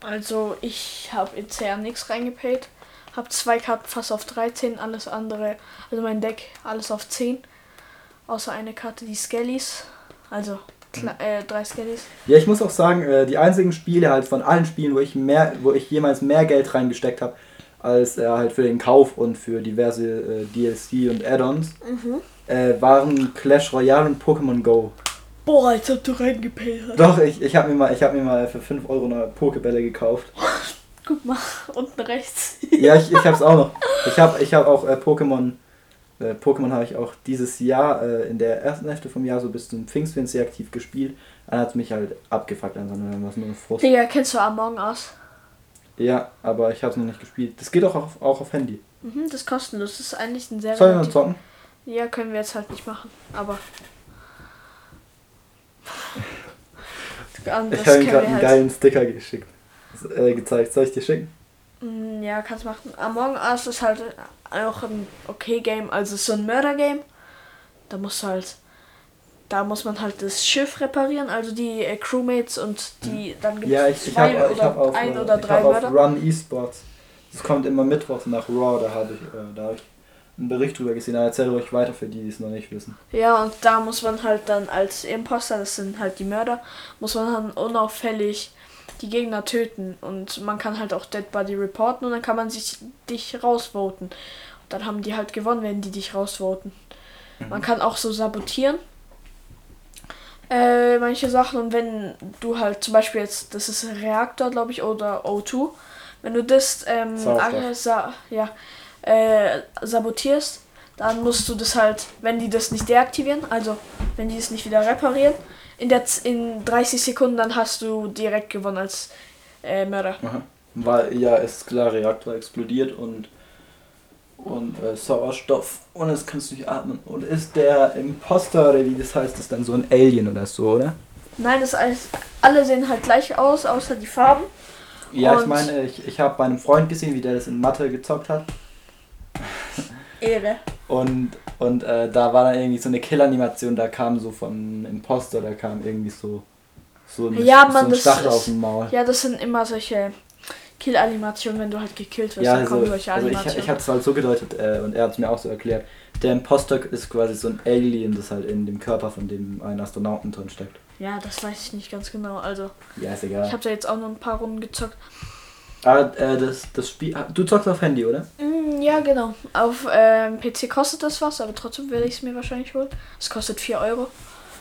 Also ich habe in CR nichts reingepaid. Hab zwei Karten fast auf 13, alles andere, also mein Deck alles auf 10. Außer eine Karte, die Skellys. Also kle- äh, drei Skellys. Ja, ich muss auch sagen, äh, die einzigen Spiele halt von allen Spielen, wo ich mehr, wo ich jemals mehr Geld reingesteckt habe, als äh, halt für den Kauf und für diverse äh, DLC und Add-ons, äh, waren Clash Royale und Pokémon Go. Boah, als ob du reingepaid hast. Doch, ich, ich habe mir, mal- ich hab mir mal für 5 Euro eine Pokebälle gekauft. Guck mal, <laughs> unten rechts. Ja, ich, ich hab's auch noch. Ich habe ich hab auch äh, Pokémon. Äh, Pokémon habe ich auch dieses Jahr äh, in der ersten Hälfte vom Jahr so bis zum Pfingstwind sehr aktiv gespielt. Dann hat mich halt abgefuckt, dann war es nur ein Frust. Digga, kennst du Among Us? Ja, aber ich habe es noch nicht gespielt. Das geht auch auf, auch auf Handy. Mhm, das ist kostenlos. Das ist eigentlich ein sehr Sollen wir relativ- zocken? Ja, können wir jetzt halt nicht machen. Aber. <laughs> Ich habe ihm gerade einen halt- geilen Sticker geschickt. Äh, gezeigt. Soll ich dir schicken? Mm, Ja, kannst machen. Among Us ist halt auch ein okay Game, also so ein Mörder-Game. Da musst du halt. da muss man halt das Schiff reparieren, also die äh, Crewmates und die, dann gibt Ja, es ich, ich zwei ich oder hab auf, ein oder ich drei hab auf Mörder. Run Esports. Das kommt immer mittwochs nach Raw, da habe ich, äh, da hab ich einen Bericht drüber gesehen. Aber erzähl ruhig weiter für die, die es noch nicht wissen. Ja, und da muss man halt dann als Imposter, das sind halt die Mörder, muss man dann unauffällig die Gegner töten. Und man kann halt auch Dead Body reporten und dann kann man sich dich rausvoten. Und dann haben die halt gewonnen, wenn die dich rausvoten. Man kann auch so sabotieren. Äh, manche Sachen und wenn du halt zum Beispiel jetzt, das ist Reaktor, glaube ich, oder O2, wenn du das ähm, äh, ja, äh, sabotierst, dann musst du das halt, wenn die das nicht deaktivieren, also wenn die es nicht wieder reparieren, in, der Z in 30 Sekunden, dann hast du direkt gewonnen als äh, Mörder. Aha. Weil, ja, ist klar, Reaktor explodiert und, und äh, Sauerstoff und es kannst du nicht atmen. Und ist der Imposter oder wie das heißt, ist dann so ein Alien oder so, oder? Nein, das alles, alle sehen halt gleich aus, außer die Farben. Ja, ich Und- meine, ich, ich habe bei einem Freund gesehen, wie der das in Mathe gezockt hat. Ehre. Und, und äh, da war dann irgendwie so eine Killanimation, da kam so von Imposter, da kam irgendwie so, so, eine, Ja, so ein Stachel ist- auf dem Maul. Ja, das sind immer solche Kill-Animationen, wenn du halt gekillt wirst, Ja, dann kommen also, solche also ich, Animationen. ich es halt so gedeutet äh, und er hat es mir auch so erklärt. Der Imposter ist quasi so ein Alien, das halt in dem Körper von dem einen Astronauten drin steckt. ja, das weiß ich nicht ganz genau. Also, Ja, ist ich egal. habe da jetzt auch noch ein paar Runden gezockt. Aber äh, das, das Spiel. Du zockst auf Handy, oder? Mm, ja, genau. Auf ähm, PC kostet das was, aber trotzdem werde ich es mir wahrscheinlich holen. Es kostet 4 Euro.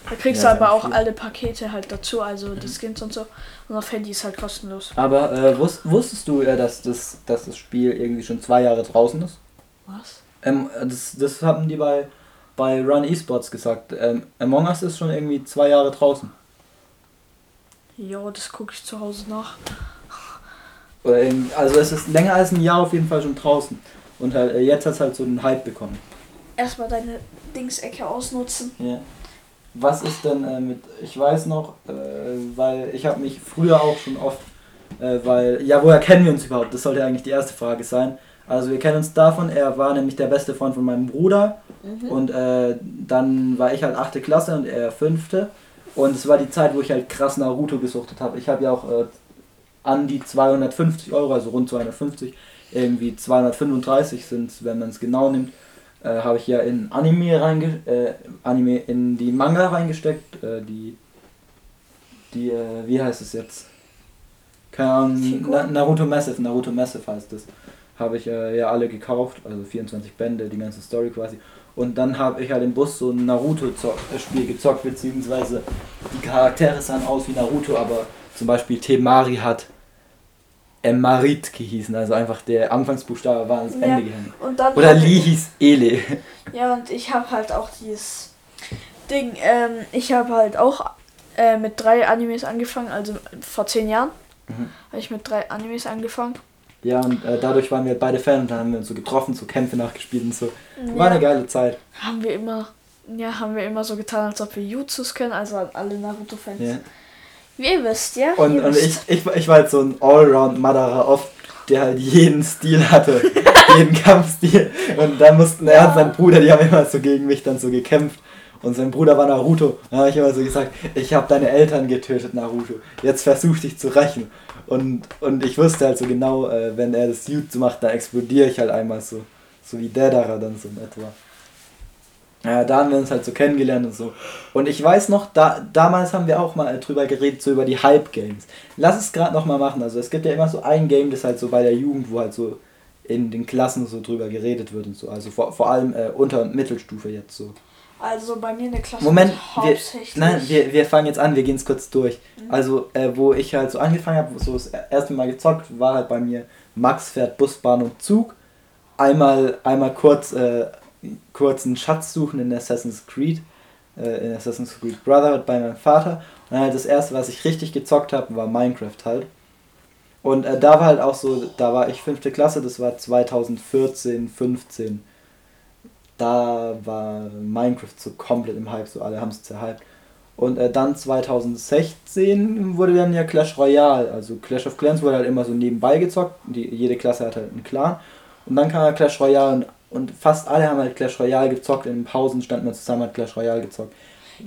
Da kriegst Ja, du aber auch viel. alle Pakete halt dazu, also die Skins und so. Und auf Handy ist halt kostenlos. Aber äh, wus wusstest du, äh, dass, das, dass das Spiel irgendwie schon zwei Jahre draußen ist? Was? Ähm, das, das haben die bei, bei Run Esports gesagt. Ähm, Among Us ist schon irgendwie zwei Jahre draußen. Jo, das gucke ich zu Hause nach. Oder irgendwie, also es ist länger als ein Jahr auf jeden Fall schon draußen. Und halt, äh, jetzt hat es halt so einen Hype bekommen. Erstmal deine Dingsecke ausnutzen. Ja. Was ist denn äh, mit, ich weiß noch, äh, weil ich habe mich früher auch schon oft, äh, weil, ja, woher kennen wir uns überhaupt? Das sollte eigentlich die erste Frage sein. Also wir kennen uns davon, er war nämlich der beste Freund von meinem Bruder und äh, dann war ich halt 8. Klasse und er 5. Und es war die Zeit, wo ich halt krass Naruto gesuchtet habe. Ich habe ja auch äh, an die 250 Euro, also rund 250, irgendwie 235 sind wenn man es genau nimmt, äh, habe ich ja in Anime reinge äh, Anime in die Manga reingesteckt, äh, die die äh, wie heißt es jetzt? Keine Ahnung, Na? Naruto Massive, Naruto Massive heißt es. Habe ich äh, ja alle gekauft, also 24 Bände, die ganze Story quasi. Und dann habe ich halt im Bus so ein Naruto-Spiel gezockt, beziehungsweise die Charaktere sahen aus wie Naruto, aber zum Beispiel Temari hat Emmarit gehießen, also einfach der Anfangsbuchstabe war ans Ja. Ende dann Oder ich- hieß Ele. <laughs> Ja, und ich habe halt auch dieses Ding, ähm, ich habe halt auch äh, mit drei Animes angefangen, also vor zehn Jahren Mhm. habe ich mit drei Animes angefangen. Ja, und äh, dadurch waren wir beide Fan und dann haben wir uns so getroffen, so Kämpfe nachgespielt und so. Ja, War eine geile Zeit. haben wir immer, ja, haben wir immer so getan, als ob wir Jutsus können, also an alle Naruto-Fans. Ja. Wie ihr wisst, ja? Und, und ich, wisst. ich, ich war halt so ein Allround-Madara oft, der halt jeden Stil hatte. <laughs> jeden Kampfstil. Und dann mussten er und sein Bruder, die haben immer so gegen mich dann so gekämpft. Und sein Bruder war Naruto. Da habe ich immer so gesagt, ich habe deine Eltern getötet, Naruto. Jetzt versuch dich zu rächen. Und, und ich wusste halt so genau, äh, wenn er das Jutsu macht, dann explodiere ich halt einmal so. So wie Dedara dann so in etwa. Ja, da haben wir uns halt so kennengelernt und so. Und ich weiß noch, da, damals haben wir auch mal drüber geredet, so über die Hype-Games. Lass es gerade nochmal machen. Also es gibt ja immer so ein Game, das halt so bei der Jugend, wo halt so in den Klassen so drüber geredet wird und so. Also vor, vor allem äh, Unter- und Mittelstufe jetzt so. Also bei mir in der Klasse Moment, wir, hauptsächlich. nein, wir, wir fangen jetzt an, wir gehen es kurz durch. Also, äh, wo ich halt so angefangen habe, so das erste Mal gezockt, war halt bei mir Max fährt Bus, Bahn und Zug. Einmal, einmal kurz, äh, kurz einen Schatz suchen in Assassin's Creed, äh, in Assassin's Creed Brotherhood bei meinem Vater. Und halt das erste, was ich richtig gezockt habe, war Minecraft halt. Und äh, da war halt auch so, da war ich fünfte Klasse, das war 2014, 15 da war Minecraft so komplett im Hype, so alle haben es zerhypt. Und äh, dann 2016 wurde dann ja Clash Royale, also Clash of Clans wurde halt immer so nebenbei gezockt, die, jede Klasse hat halt einen Clan. Und dann kam halt Clash Royale und, und fast alle haben halt Clash Royale gezockt, in den Pausen standen wir zusammen, hat Clash Royale gezockt.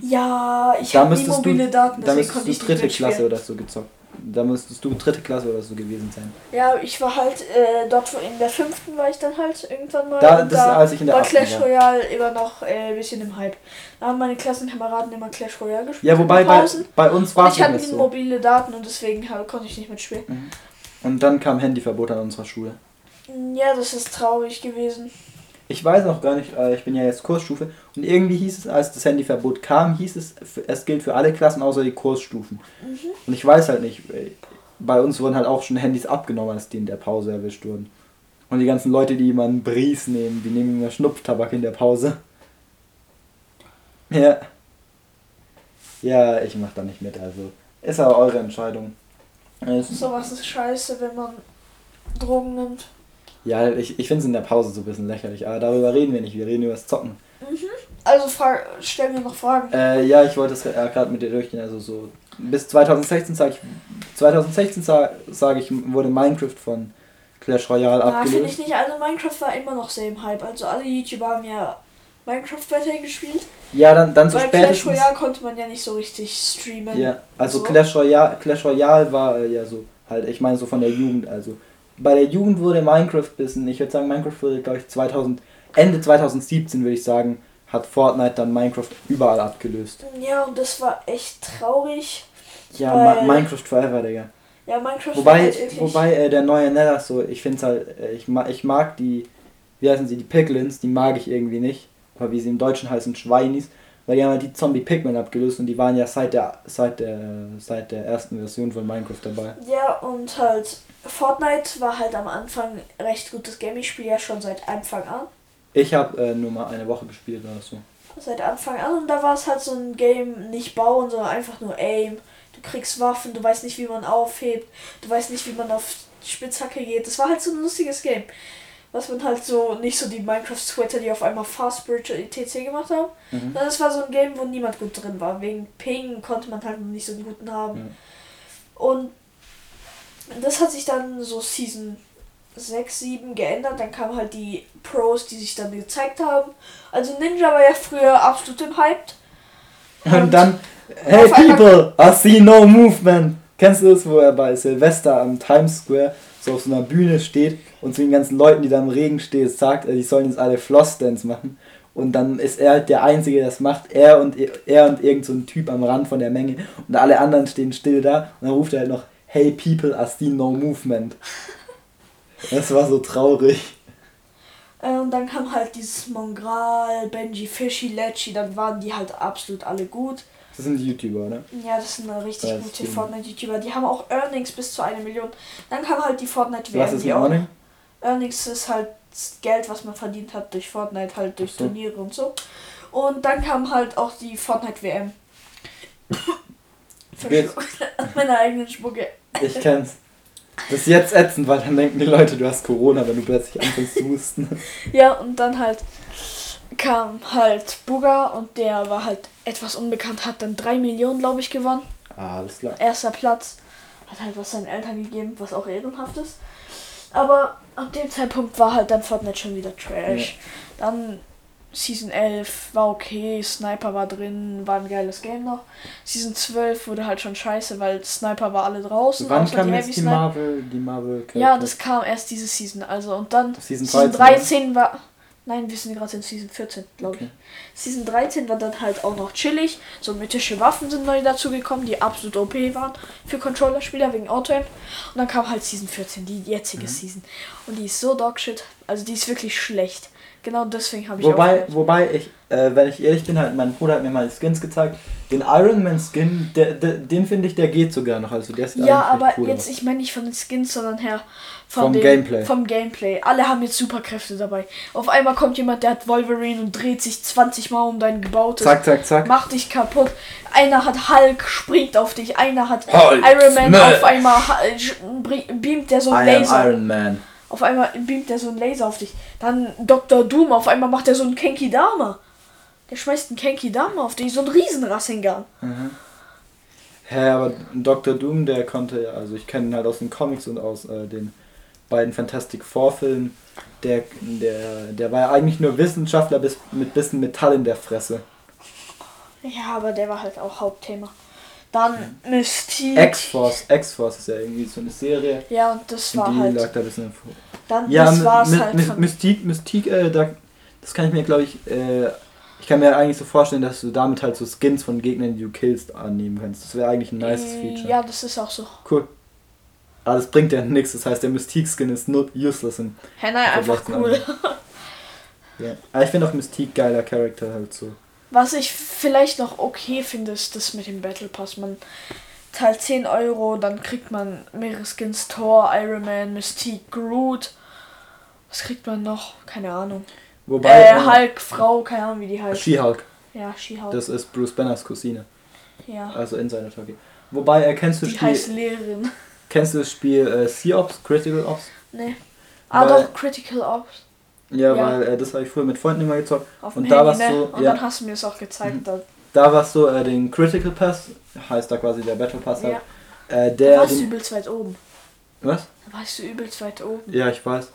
Ja, ich Da habe nie müsstest mobile du, Daten, da deswegen müsstest konnte du ich nicht dritte. Klasse oder so gezockt. Da müsstest du dritte Klasse oder so gewesen sein. Ja, ich war halt äh, dort in der fünften war ich dann halt irgendwann mal. Da, das ist, als ich in der war Clash war. Royale immer noch äh, ein bisschen im Hype. Da haben meine Klassenkameraden immer Clash Royale gespielt. Ja, wobei bei, bei uns war es ich hatte so. mobile Daten und deswegen halt, konnte ich nicht mitspielen. Und dann kam Handyverbot an unserer Schule. Ja, das ist traurig gewesen. Ich weiß noch gar nicht, äh, ich bin ja jetzt Kursstufe und irgendwie hieß es, als das Handyverbot kam, hieß es, es gilt für alle Klassen außer die Kursstufen. Und ich weiß halt nicht, äh, bei uns wurden halt auch schon Handys abgenommen, als die in der Pause erwischt wurden. Und die ganzen Leute, die immer einen Bries nehmen, die nehmen immer Schnupftabak in der Pause. Ja. Ja, ich mach da nicht mit, also. Ist aber eure Entscheidung. Sowas ist scheiße, wenn man Drogen nimmt. Ja, ich, ich finde es in der Pause so ein bisschen lächerlich, aber darüber reden wir nicht, wir reden über das Zocken. Also frag, stell mir noch Fragen. Äh, ja, ich wollte es äh, gerade mit dir durchgehen. Also so bis 2016 sage ich, 2016 sage sag ich, wurde Minecraft von Clash Royale Na, finde abgelöst. ich nicht. Also Minecraft war immer noch im Hype. Also alle YouTuber haben ja Minecraft weiterhin gespielt. Ja, dann, dann so Bei Clash. Royale konnte man ja nicht so richtig streamen. Ja, also So. Clash Royale, Clash Royale war äh, ja so halt, ich meine so von der Jugend. Also bei der Jugend wurde Minecraft bisschen, ich würde sagen Minecraft wurde glaube ich 2000 Ende 2017 würde ich sagen hat Fortnite dann Minecraft überall abgelöst. Ja, und das war echt traurig. Ja, Ma Minecraft Forever, Digga. Ja, Minecraft Wobei, halt wobei äh, der neue Nether so, ich finde es halt, äh, ich, ma ich mag die, wie heißen sie, die Piglins, die mag ich irgendwie nicht. Aber wie sie im Deutschen heißen, Schweinis. Weil die haben halt die Zombie-Pigmen abgelöst und die waren ja seit der, seit der, seit der ersten Version von Minecraft dabei. Ja, und halt Fortnite war halt am Anfang recht gutes Game. Ich spiele ja schon seit Anfang an. Ich habe äh, nur mal eine Woche gespielt oder so. Seit Anfang an. Und da war es halt so ein Game, nicht bauen, sondern einfach nur Aim. Du kriegst Waffen, du weißt nicht, wie man aufhebt, du weißt nicht, wie man auf die Spitzhacke geht. Das war halt so ein lustiges Game. Was man halt so, nicht so die Minecraft-Sweater, die auf einmal Fastbridge etc. gemacht haben. Mhm. Sondern es war so ein Game, wo niemand gut drin war. Wegen Ping konnte man halt noch nicht so einen guten haben. Ja. Und das hat sich dann so Season 6, 7 geändert. Dann kamen halt die Pros, die sich dann gezeigt haben. Also Ninja war ja früher absolut im Hyped. Und dann, hey people, I see no movement. Kennst du das, wo er bei Silvester am Times Square so auf so einer Bühne steht und zu den ganzen Leuten, die da im Regen stehen, sagt, äh, die sollen jetzt alle Floss-Dance machen. Und dann ist er halt der Einzige, der das macht. Er und er und irgend so ein Typ am Rand von der Menge. Und alle anderen stehen still da. Und dann ruft er halt noch, hey people, I see no movement. <laughs> Das war so traurig. Äh, Und dann kam halt dieses Mongral, Benji, Fishy, Lecci. Dann waren die halt absolut alle gut. Das sind die YouTuber, ne? Ja, das sind richtig das gute. Fortnite-YouTuber. Die haben auch Earnings bis zu einer Million. Dann kam halt die Fortnite-WM. Was ist auch- Ordnung? Earnings ist halt Geld, was man verdient hat durch Fortnite, halt durch so. Turniere und so. Und dann kam halt auch die Fortnite WM. <laughs> Meiner eigenen Spucke. Ich kenn's. Das ist jetzt ätzend, weil dann denken die Leute, du hast Corona, wenn du plötzlich anfängst zu husten. Ja, und dann halt kam halt Bugger und der war halt etwas unbekannt, hat dann 3 Millionen, glaube ich, gewonnen. Alles klar. Erster Platz. Hat halt was seinen Eltern gegeben, was auch ehrenhaft ist. Aber ab dem Zeitpunkt war halt dann Fortnite schon wieder Trash. Dann Season 11 war okay, Sniper war drin, war ein geiles Game noch. Season 12 wurde halt schon scheiße, weil Sniper war alle draußen. Wann kam die jetzt die. Marvel, die Marvel Ja, das kam erst diese Season. Also und dann Season Season 13, 13 war. Nein, wir sind gerade in Season 14, glaube ich. Okay. Season 13 war dann halt auch noch chillig. So mythische Waffen sind neu dazugekommen, die absolut OP waren für Controller-Spieler wegen Auto-Aim. Und dann kam halt Season 14, die jetzige Mhm. Season. Und die ist so dogshit. Also die ist wirklich schlecht. Genau deswegen habe ich Wobei, aufgehört. wobei ich, äh, wenn ich ehrlich bin, halt, mein Bruder hat mir mal die Skins gezeigt. Den Iron Man Skin, der, der, den finde ich, der geht sogar noch. Also der sieht Ja, aber cool jetzt, aus. ich meine nicht von den Skins, sondern her von Vom dem, Gameplay. Vom Gameplay. Alle haben jetzt Superkräfte dabei. Auf einmal kommt jemand, der hat Wolverine und dreht sich 20 Mal um dein gebautes. Zack, zack, zack. Macht dich kaputt. Einer hat Hulk, springt auf dich. Einer hat Hulk Iron Man. smash. Auf einmal beamt der so einen Laser. Iron Man. Auf einmal beamt der so einen Laser auf dich. Dann Dr. Doom. Auf einmal macht er so einen Kenki Dama. Der schmeißt einen Kenki Dama auf dich. So einen riesen Rasengan. Mhm. Hä, aber Dr. Doom, der konnte ja, also ich kenne ihn halt aus den Comics und aus äh, den beiden Fantastic Four Filmen. Der, der, der war ja eigentlich nur Wissenschaftler bis, mit bisschen Metall in der Fresse. Ja, aber der war halt auch Hauptthema. Dann Mystique. X-Force, X-Force ist ja irgendwie so eine Serie. Ja, und das war die halt. lag da ein bisschen vor. Dann, Ja, das war's halt. Von, Mystique, Mystique, äh, da, das kann ich mir, glaube ich, äh, ich kann mir eigentlich so vorstellen, dass du damit halt so Skins von Gegnern, die du killst, annehmen kannst. Das wäre eigentlich ein nice Äh, Feature. Ja, das ist auch so. Cool. Aber das bringt ja nichts, das heißt, der Mystique-Skin ist nur useless. Nein, einfach cool. ja. Aber ich finde auch Mystique geiler Charakter halt so. Was ich vielleicht noch okay finde, ist das mit dem Battle Pass. Man zahlt 10 Euro, dann kriegt man mehrere Skins, Thor, Iron Man, Mystique, Groot. Was kriegt man noch? Keine Ahnung. Wobei, Äh, äh, Hulk, Frau, keine Ahnung wie die heißt. She-Hulk, Ja, She-Hulk. das ist Bruce Banners Cousine, Ja. also Insider Talkie. Wobei, äh, kennst du, Die Spiel, heißt Lehrerin. kennst du das Spiel äh, Sea Ops, Critical Ops? Nee. Ah, Weil- doch, Critical Ops. Ja, Ja. weil äh, das habe ich früher mit Freunden immer gezockt. Auf Und dem da Handy, war's ne? so, Und ja. dann hast du mir es auch gezeigt. Mhm. Da, Da war es so, äh, den Critical Pass, heißt da quasi der Battle Pass halt. ja. Äh, Da der, warst du übelst weit oben. was? Da warst du übelst weit oben. Ja, ich weiß.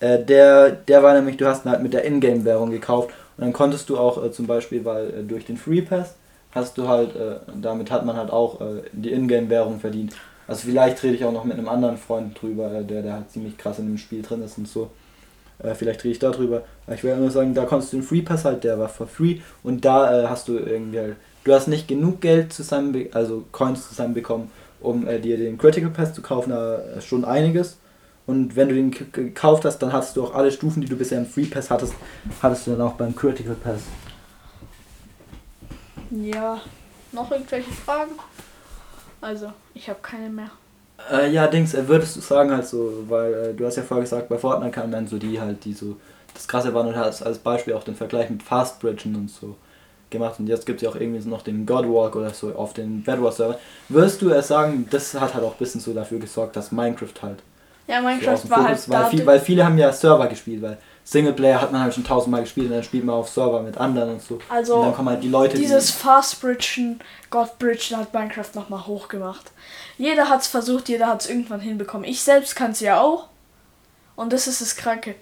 Äh, der, der war nämlich, du hast ihn halt mit der Ingame-Währung gekauft und dann konntest du auch äh, zum Beispiel, weil äh, durch den Free Pass hast du halt, äh, damit hat man halt auch äh, die Ingame-Währung verdient. Also vielleicht rede ich auch noch mit einem anderen Freund drüber, äh, der, der halt ziemlich krass in dem Spiel drin ist und so. Äh, vielleicht rede ich da drüber. Aber ich will nur sagen, da konntest du den Free Pass halt, der war for free und da äh, hast du irgendwie halt, du hast nicht genug Geld zusammen, also Coins zusammenbekommen, um äh, dir den Critical Pass zu kaufen, äh, schon einiges. Und wenn du den gekauft hast, dann hattest du auch alle Stufen, die du bisher im Free Pass hattest, hattest du dann auch beim Critical Pass. Ja. Noch irgendwelche Fragen? Also, ich habe keine mehr. Äh, ja, Dings, äh, würdest du sagen halt so, weil äh, du hast ja vorher gesagt, bei Fortnite kamen dann so die halt, die so das krasse waren und hast als Beispiel auch den Vergleich mit Fast Bridgen und so gemacht und jetzt gibt es ja auch irgendwie so noch den Godwalk oder so auf den Bedwars Server. Würdest du äh, sagen, das hat halt auch ein bisschen so dafür gesorgt, dass Minecraft halt Ja, so Minecraft dem war Fokus, halt weil, viel, weil viele haben ja Server gespielt, weil Singleplayer hat man halt schon tausendmal gespielt und dann spielt man auf Server mit anderen und so. und dann also, kommen halt die Leute, dieses Fast Bridgen, God Bridgen hat Minecraft nochmal hochgemacht. Jeder hat es versucht, jeder hat es irgendwann hinbekommen. Ich selbst kann es ja auch. Und das ist das Kranke.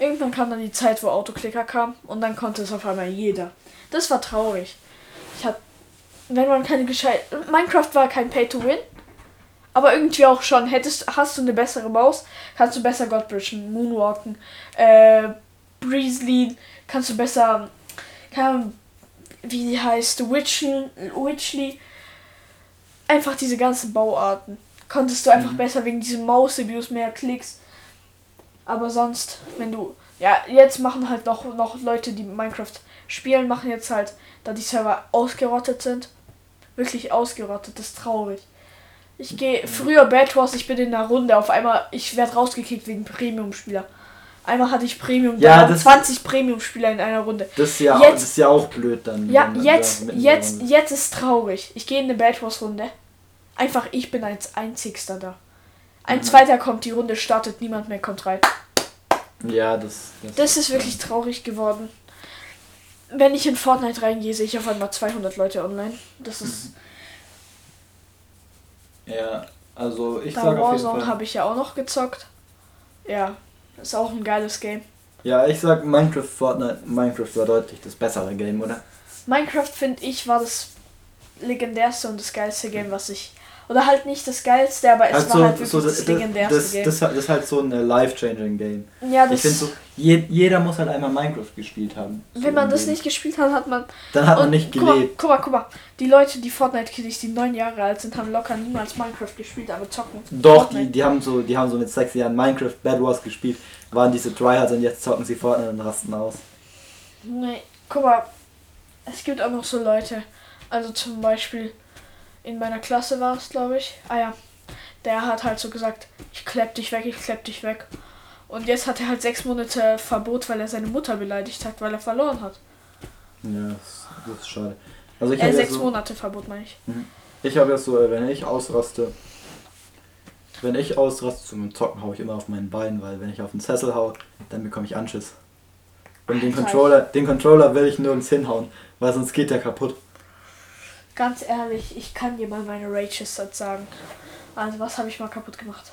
Irgendwann kam dann die Zeit, wo Autoklicker kam und dann konnte es auf einmal jeder. Das war traurig. Ich hab, wenn man keine gescheit. Minecraft war kein Pay to Win, aber irgendwie auch schon. Hättest, hast du eine bessere Maus, kannst du besser Godbridgen, Moonwalken, äh, Breezely, kannst du besser, Ahnung, wie die heißt, Witchen, Witchly. Einfach diese ganzen Bauarten. Konntest du einfach Mhm. besser wegen diesem Maus-Abuse mehr Klicks. Aber sonst, wenn du. Ja, jetzt machen halt noch, noch Leute, die Minecraft spielen, machen jetzt halt, da die Server ausgerottet sind. Wirklich ausgerottet, das ist traurig. Ich gehe früher Bad Wars, ich bin in einer Runde, auf einmal, ich werde rausgekickt wegen Premium-Spieler. Einmal hatte ich Premium, Ja, das- 20 Premium-Spieler in einer Runde. Das ist ja, Jetzt- das ist ja auch blöd dann. Ja, jetzt, da jetzt, jetzt ist traurig. Ich gehe in eine Bad Wars Runde. Einfach ich bin als einzigster da. Ein Mhm. zweiter kommt, die Runde startet, niemand mehr kommt rein. Ja, das. das Das ist wirklich traurig geworden. Wenn ich in Fortnite reingehe, sehe ich auf einmal 200 Leute online. Das ist. Ja, also ich Da sag auf jeden Warzone Fall. habe ich ja auch noch gezockt. Ja, ist auch ein geiles Game. Ja, ich sag Minecraft, Fortnite, Minecraft war deutlich das bessere Game, oder? Minecraft finde ich war das legendärste und das geilste Game, was ich. Oder halt nicht das geilste, aber es Also, war halt wirklich so, das, das, legendärste das, Game. das, das ist halt so ein äh, life-changing Game. ja, das, Ich finde so, je, jeder muss halt einmal Minecraft gespielt haben. So wenn man das Leben. nicht gespielt hat, hat man. Dann hat man nicht gelebt. Guck mal, guck mal. Die Leute, die Fortnite-Kiddies, die neun Jahre alt sind, haben locker niemals Minecraft gespielt, aber zocken. Doch, die, die haben so, die haben so mit sechs Jahren Minecraft Bad Wars gespielt, waren diese Tryhards und jetzt zocken sie Fortnite und rasten aus. Nee, guck mal. Es gibt auch noch so Leute. Also zum Beispiel in meiner Klasse war es, glaube ich. Ah ja. Der hat halt so gesagt, ich klepp dich weg, ich klepp dich weg. Und jetzt hat er halt sechs Monate Verbot, weil er seine Mutter beleidigt hat, weil er verloren hat. Ja, das, das ist schade. Also ich Äh, sechs so, Monate Verbot, meine ich. ich habe ja so, äh, wenn ich ausraste, wenn ich ausraste zum Zocken, hau ich immer auf meinen Bein, weil wenn ich auf den Sessel hau, dann bekomme ich Anschiss. Und den. Controller, den Controller will ich nirgends hinhauen, weil sonst geht der kaputt. Ganz ehrlich, ich kann dir mal meine Rages sagen. Also was habe ich mal kaputt gemacht?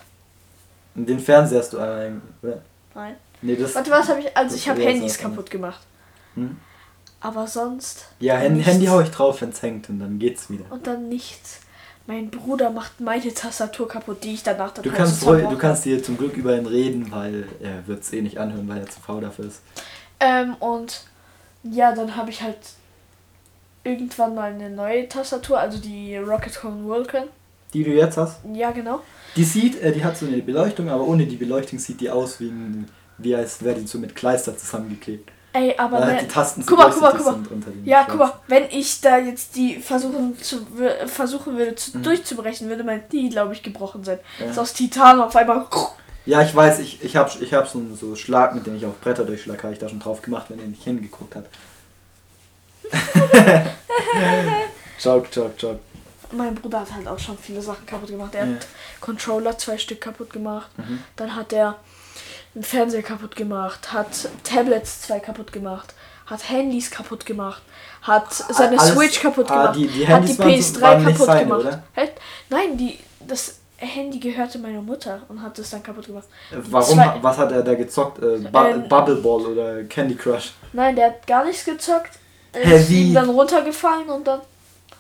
Den Fernseher hast du einmal, oder? Nein. Nee, das. Warte, was habe ich? Also ich habe Handys kaputt gemacht. Hm? Aber sonst. Ja, Handy. Handy hau ich drauf, wenn's hängt und dann geht's wieder. Und dann nichts. Mein Bruder macht meine Tastatur kaputt, die ich danach dann Du halt kannst, ruhig, du kannst dir zum Glück über ihn reden, weil er wird's eh nicht anhören, weil er zu faul dafür ist. Ähm, und ja, dann habe ich halt irgendwann mal eine neue Tastatur, also die Rocket Cone Vulcan. Die du jetzt hast, Ja, genau. die sieht, äh, die hat so eine Beleuchtung, aber ohne die Beleuchtung sieht die aus wie, ein, wie als wäre die so mit Kleister zusammengeklebt. Ey, aber Weil halt die Tasten guck mal, guck mal, guck mal. Ja, guck mal, wenn ich da jetzt die versuchen zu versuchen würde zu, Mhm. durchzubrechen, würde mein Knie, glaube ich, gebrochen sein. Ja. Ist aus Titan auf einmal. Ja, ich weiß, ich, ich habe ich hab so einen so Schlag, mit dem ich auf Bretter durchschlag, habe ich da schon drauf gemacht, wenn er nicht hingeguckt hat. Joke, joke, joke. Mein Bruder hat halt auch schon viele Sachen kaputt gemacht. Er Ja. hat Controller zwei Stück kaputt gemacht. Mhm. Dann hat er einen Fernseher kaputt gemacht, hat Tablets zwei kaputt gemacht, hat Handys kaputt gemacht, hat seine alles- Switch kaputt ah, gemacht, die- die hat die Handys waren so- PS3 waren nicht kaputt seine, gemacht. oder? Nein, die das Handy gehörte meiner Mutter und hat es dann kaputt gemacht. Warum, Zwei- was hat er da gezockt? Äh, Bu Ähm, Bubble Ball oder Candy Crush? Nein, der hat gar nichts gezockt. Er Hä, ist wie? ihm dann runtergefallen und dann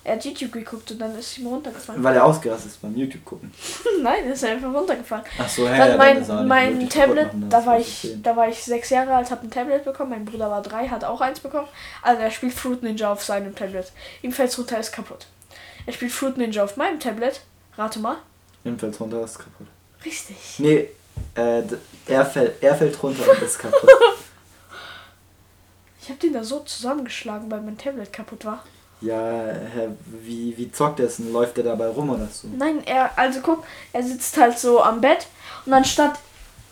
er hat YouTube geguckt und dann ist ihm runtergefallen. Weil er ausgerastet ist beim YouTube gucken. <laughs> Nein, er ist einfach runtergefallen. Ach so, hä, Dann dann mein, er nicht mein Tablet, machen, da war ich, da war ich sechs Jahre alt, habe ein Tablet bekommen. Mein Bruder war drei, hat auch eins bekommen. Also er spielt Fruit Ninja auf seinem Tablet. Ihm fällt's runter, ist kaputt. Er spielt Fruit Ninja auf meinem Tablet. Rate mal. Ihm fällt's runter, ist kaputt. Richtig. Nee, äh, er, fällt, er fällt runter und ist <laughs> kaputt. Ich habe den da so zusammengeschlagen, weil mein Tablet kaputt war. ja, wie, wie zockt er es denn? Läuft er dabei rum oder so? Nein, er, also guck, er sitzt halt so am Bett und anstatt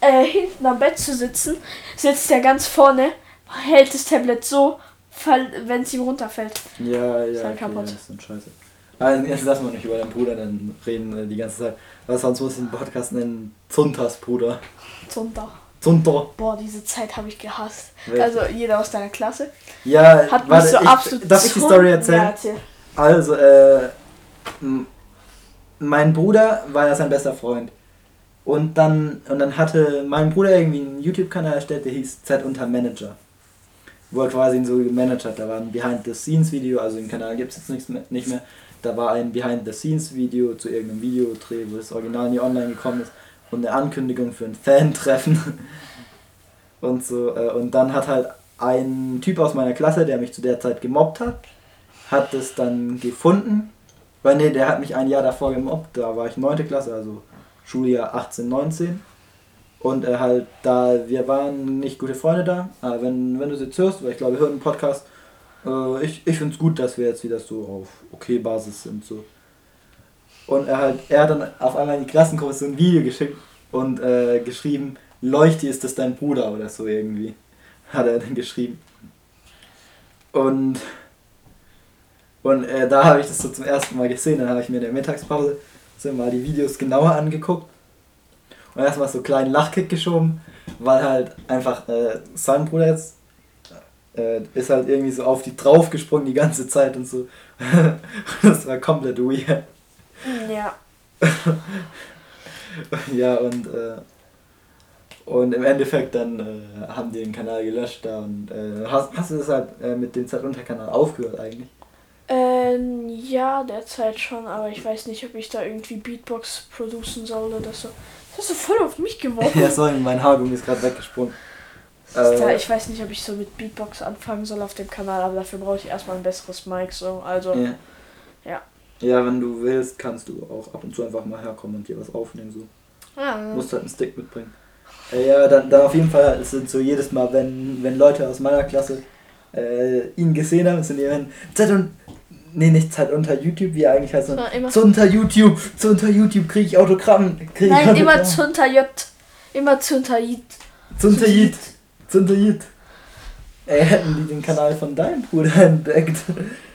äh, hinten am Bett zu sitzen, sitzt er ganz vorne, hält das Tablet so, wenn es ihm runterfällt. Ja, Ist ja, halt okay, kaputt. ja, ist dann scheiße. Also jetzt lassen wir nicht über deinen Bruder dann reden äh, die ganze Zeit. Was sonst muss ich den Podcast nennen? Zuntas Bruder. Zunder. Zunter. Boah, diese Zeit habe ich gehasst. Welche? Also jeder aus deiner Klasse Ja, hat mich warte, so ich, absolut. darf ich die Story erzählen? Ja, erzähl. Also, äh, mein Bruder war ja sein bester Freund. Und dann, und dann hatte mein Bruder irgendwie einen YouTube-Kanal erstellt, der hieß Z unter Manager. Wo er quasi ihn so gemanagt hat. Da war ein Behind-the-Scenes-Video, also den Kanal gibt es jetzt nichts mehr, nicht mehr. Da war ein Behind-the-Scenes-Video zu irgendeinem Videodreh, wo das Original nie online gekommen ist. Und eine Ankündigung für ein Fan-Treffen. Und so. Äh, und dann hat halt ein Typ aus meiner Klasse, der mich zu der Zeit gemobbt hat, hat es dann gefunden. Weil nee, der hat mich ein Jahr davor gemobbt, da war ich 9. Klasse, also Schuljahr 18, 19. Und er halt da, wir waren nicht gute Freunde da, aber wenn, wenn du es jetzt hörst, weil ich glaube, wir hören einen Podcast, äh, ich, ich finde es gut, dass wir jetzt wieder so auf okay Basis sind. so. Und er halt, er hat dann auf einmal in die Klassengruppe so ein Video geschickt und äh, geschrieben, Leuchti, ist das dein Bruder oder so irgendwie. Hat er dann geschrieben. Und und äh, da habe ich das so zum ersten Mal gesehen. Dann habe ich mir in der Mittagspause so mal die Videos genauer angeguckt. Und erstmal so einen kleinen Lachkick geschoben, weil halt einfach äh, sein Bruder jetzt äh, ist halt irgendwie so auf die draufgesprungen die ganze Zeit und so. <laughs> das war komplett weird. Ja. <laughs> ja, und, äh, und im Endeffekt dann äh, haben die den Kanal gelöscht da und äh, hast, hast du deshalb äh, mit dem Zeitunterkanal aufgehört eigentlich? Ähm, ja, derzeit schon, aber ich weiß nicht, ob ich da irgendwie Beatbox producen soll oder so. Das hast du voll auf mich geworfen. <laughs> ja, sorry, mein Haargummi ist gerade weggesprungen. Das da, Äh, ich weiß nicht, ob ich so mit Beatbox anfangen soll auf dem Kanal, aber dafür brauche ich erstmal ein besseres Mic, so. Also, Ja. Ja. Ja, wenn du willst, kannst du auch ab und zu einfach mal herkommen und dir was aufnehmen. So. ja, Du musst halt einen Stick mitbringen. Äh, Ja, dann, dann auf jeden Fall es sind so jedes Mal, wenn, wenn Leute aus meiner Klasse äh, ihn gesehen haben, sind die dann Zeit und. Nee, nicht Zeit unter YouTube, wie er eigentlich heißt, sondern Sondern immer- zu unter YouTube, zu unter YouTube kriege ich Autogramm. Krieg ich Nein, immer Autogramm. zu J. Immer zu J. zu unter Jit, zu unter Jit. Ey, hätten die den Kanal von deinem Bruder <laughs> entdeckt.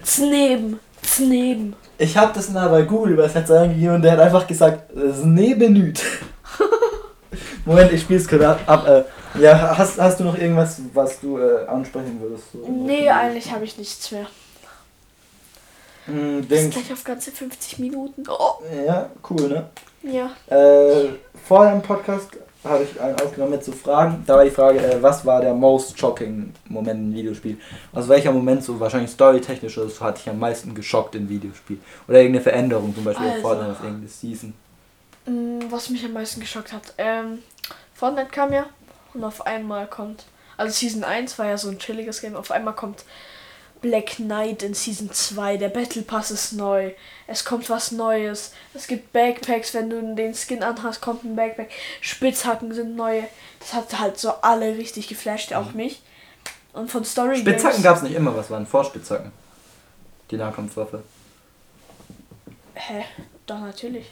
Zneben. Zneben. Ich habe das mal bei Google Übersetzer eingegeben und der hat einfach gesagt, Snebenüt. <laughs> Moment, ich spiel's gerade ab. äh, ja, hast, hast du noch irgendwas, was du äh, ansprechen würdest? So, Nee, eigentlich habe ich nichts mehr. Hm, Ist denk, gleich auf ganze 50 Minuten. Oh. ja, cool, ne? Ja. Äh, vor dem Podcast habe ich einen ausgenommen mit zu Fragen. Da war die Frage, äh, was war der most shocking Moment im Videospiel? Also welcher Moment so wahrscheinlich storytechnisch ist, hat dich am meisten geschockt im Videospiel? Oder irgendeine Veränderung, zum Beispiel Also. Fortnite auf irgendeine Season. Mm, Was mich am meisten geschockt hat. Ähm, Fortnite kam ja und auf einmal kommt. Also Season 1 war ja so ein chilliges Game. Auf einmal kommt Black Knight in Season 2. Der Battle Pass ist neu. Es kommt was Neues. Es gibt Backpacks. Wenn du den Skin anhast, kommt ein Backpack. Spitzhacken sind neue. Das hat halt so alle richtig geflasht, auch mich. Und von Story Spitzhacken gab es nicht immer, was waren Vorspitzhacken? Die Nahkampfwaffe. Hä? Doch, natürlich.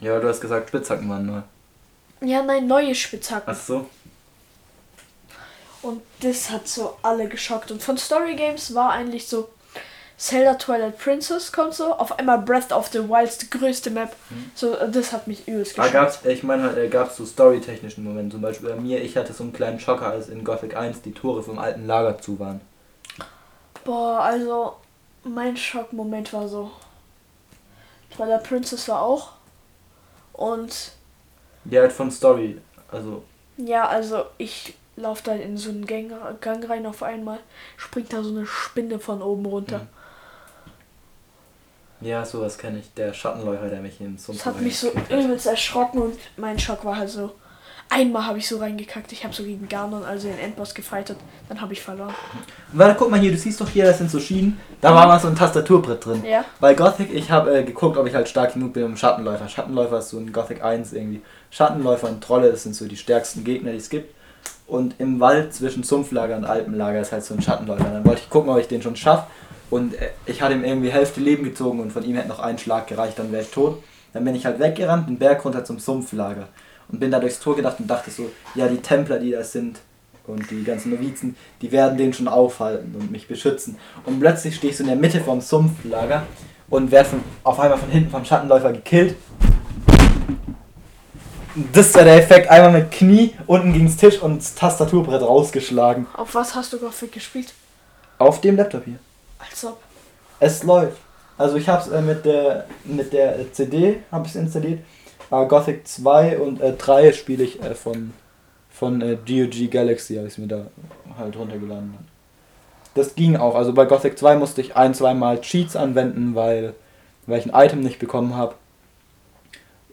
Ja, du hast gesagt, Spitzhacken waren neu. Ja, nein, neue Spitzhacken. Ach so. Und das hat so alle geschockt. Und von Story Games war eigentlich so Zelda Twilight Princess kommt so, auf einmal Breath of the Wilds, die größte Map. So, äh, das hat mich übelst Da geschockt. gab's, ich meine, halt, äh, gab's so storytechnischen Momente. Zum Beispiel bei mir, ich hatte so einen kleinen Schocker, als in Gothic 1 die Tore vom alten Lager zu waren. Boah, also mein Schockmoment war so. Twilight Princess war auch. Und Ja, halt von Story. Also, ja, also ich laufe da in so einen Gang, Gang rein auf einmal, springt da so eine Spinne von oben runter. Mhm. ja, sowas kenne ich. Der Schattenläufer, der mich in Sumpf Das hat mich so übelst erschrocken und mein Schock war halt so. Einmal habe ich so reingekackt, ich habe so gegen Ganon, also den Endboss gefightet, dann habe ich verloren. Warte, guck mal hier, du siehst doch hier, das sind so Schienen. Da war mal so ein Tastaturbrett drin. Ja. Bei Gothic, ich habe äh, geguckt, ob ich halt stark genug bin im Schattenläufer. Schattenläufer ist so ein Gothic 1 irgendwie. Schattenläufer und Trolle, das sind so die stärksten Gegner, die es gibt. Und im Wald zwischen Sumpflager und Alpenlager ist halt so ein Schattenläufer. Dann wollte ich gucken, ob ich den schon schaffe. Und äh, ich hatte ihm irgendwie Hälfte Leben gezogen und von ihm hätte noch ein Schlag gereicht, dann wäre ich tot. Dann bin ich halt weggerannt, den Berg runter zum Sumpflager. Und bin da durchs Tor gedacht und dachte so, ja, die Templer, die da sind und die ganzen Novizen, die werden den schon aufhalten und mich beschützen. Und plötzlich stehe ich so in der Mitte vom Sumpflager und werde auf einmal von hinten vom Schattenläufer gekillt. Das war der Effekt, einmal mit Knie unten gegen den Tisch und das Tastaturbrett rausgeschlagen. Auf was hast du Gothic gespielt? Auf dem Laptop hier. Als ob. Es läuft. Also ich habe es äh, mit der mit der CD habe ich installiert. Äh, Gothic 2 und äh, 3 spiele ich äh, von von äh, GOG Galaxy, habe ich mir da halt runtergeladen. Das ging auch. Also bei Gothic 2 musste ich ein, zwei Mal Cheats anwenden, weil, weil ich ein Item nicht bekommen habe.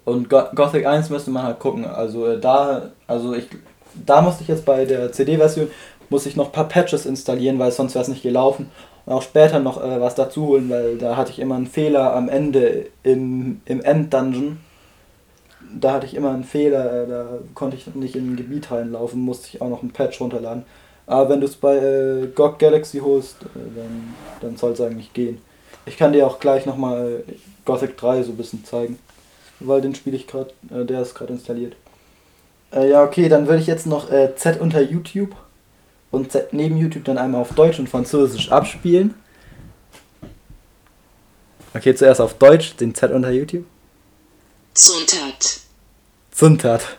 Und Go Gothic 1 müsste man halt gucken. Also äh, da, also ich, da musste ich jetzt bei der CD-Version muss ich noch ein paar Patches installieren, weil sonst wäre es nicht gelaufen. Und auch später noch äh, was dazu holen, weil da hatte ich immer einen Fehler am Ende im, im End-Dungeon. Da hatte ich immer einen Fehler, äh, da konnte ich nicht in ein Gebiet reinlaufen, musste ich auch noch einen Patch runterladen. Aber wenn du es bei äh, GOG Galaxy holst, äh, dann, dann soll es eigentlich gehen. Ich kann dir auch gleich nochmal Gothic 3 so ein bisschen zeigen, weil den spiele ich gerade, äh, der ist gerade installiert. Äh, ja, okay, dann würde ich jetzt noch äh, Z unter YouTube und Z neben YouTube dann einmal auf Deutsch und Französisch abspielen. Okay, zuerst auf Deutsch, den Z unter YouTube. Zutat. Zuntat. <laughs>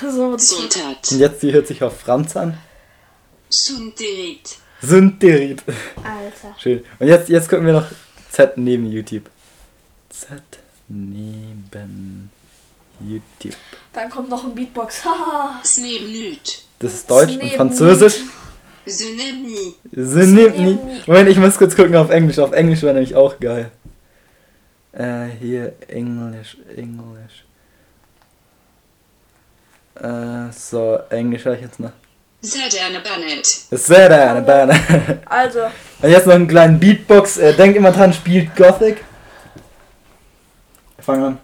So, Zutat. Und jetzt die hört sich auf Franz an. Sunterit. Synterit. Alter. Schön. Und jetzt, jetzt gucken wir noch Z neben YouTube. Z neben YouTube. Dann kommt noch ein Beatbox. <laughs> Haha. Snebnut. Das ist Deutsch und Französisch. Synebni. Synepni. Moment, ich muss kurz gucken auf Englisch. Auf Englisch wäre nämlich auch geil. Äh, hier Englisch, Englisch. Äh, so, Englisch habe ich jetzt noch. Zadana Bannet. Sehr eine Bane. Also, <laughs> Und jetzt noch einen kleinen Beatbox. Äh, denkt immer dran, spielt Gothic. Fang an.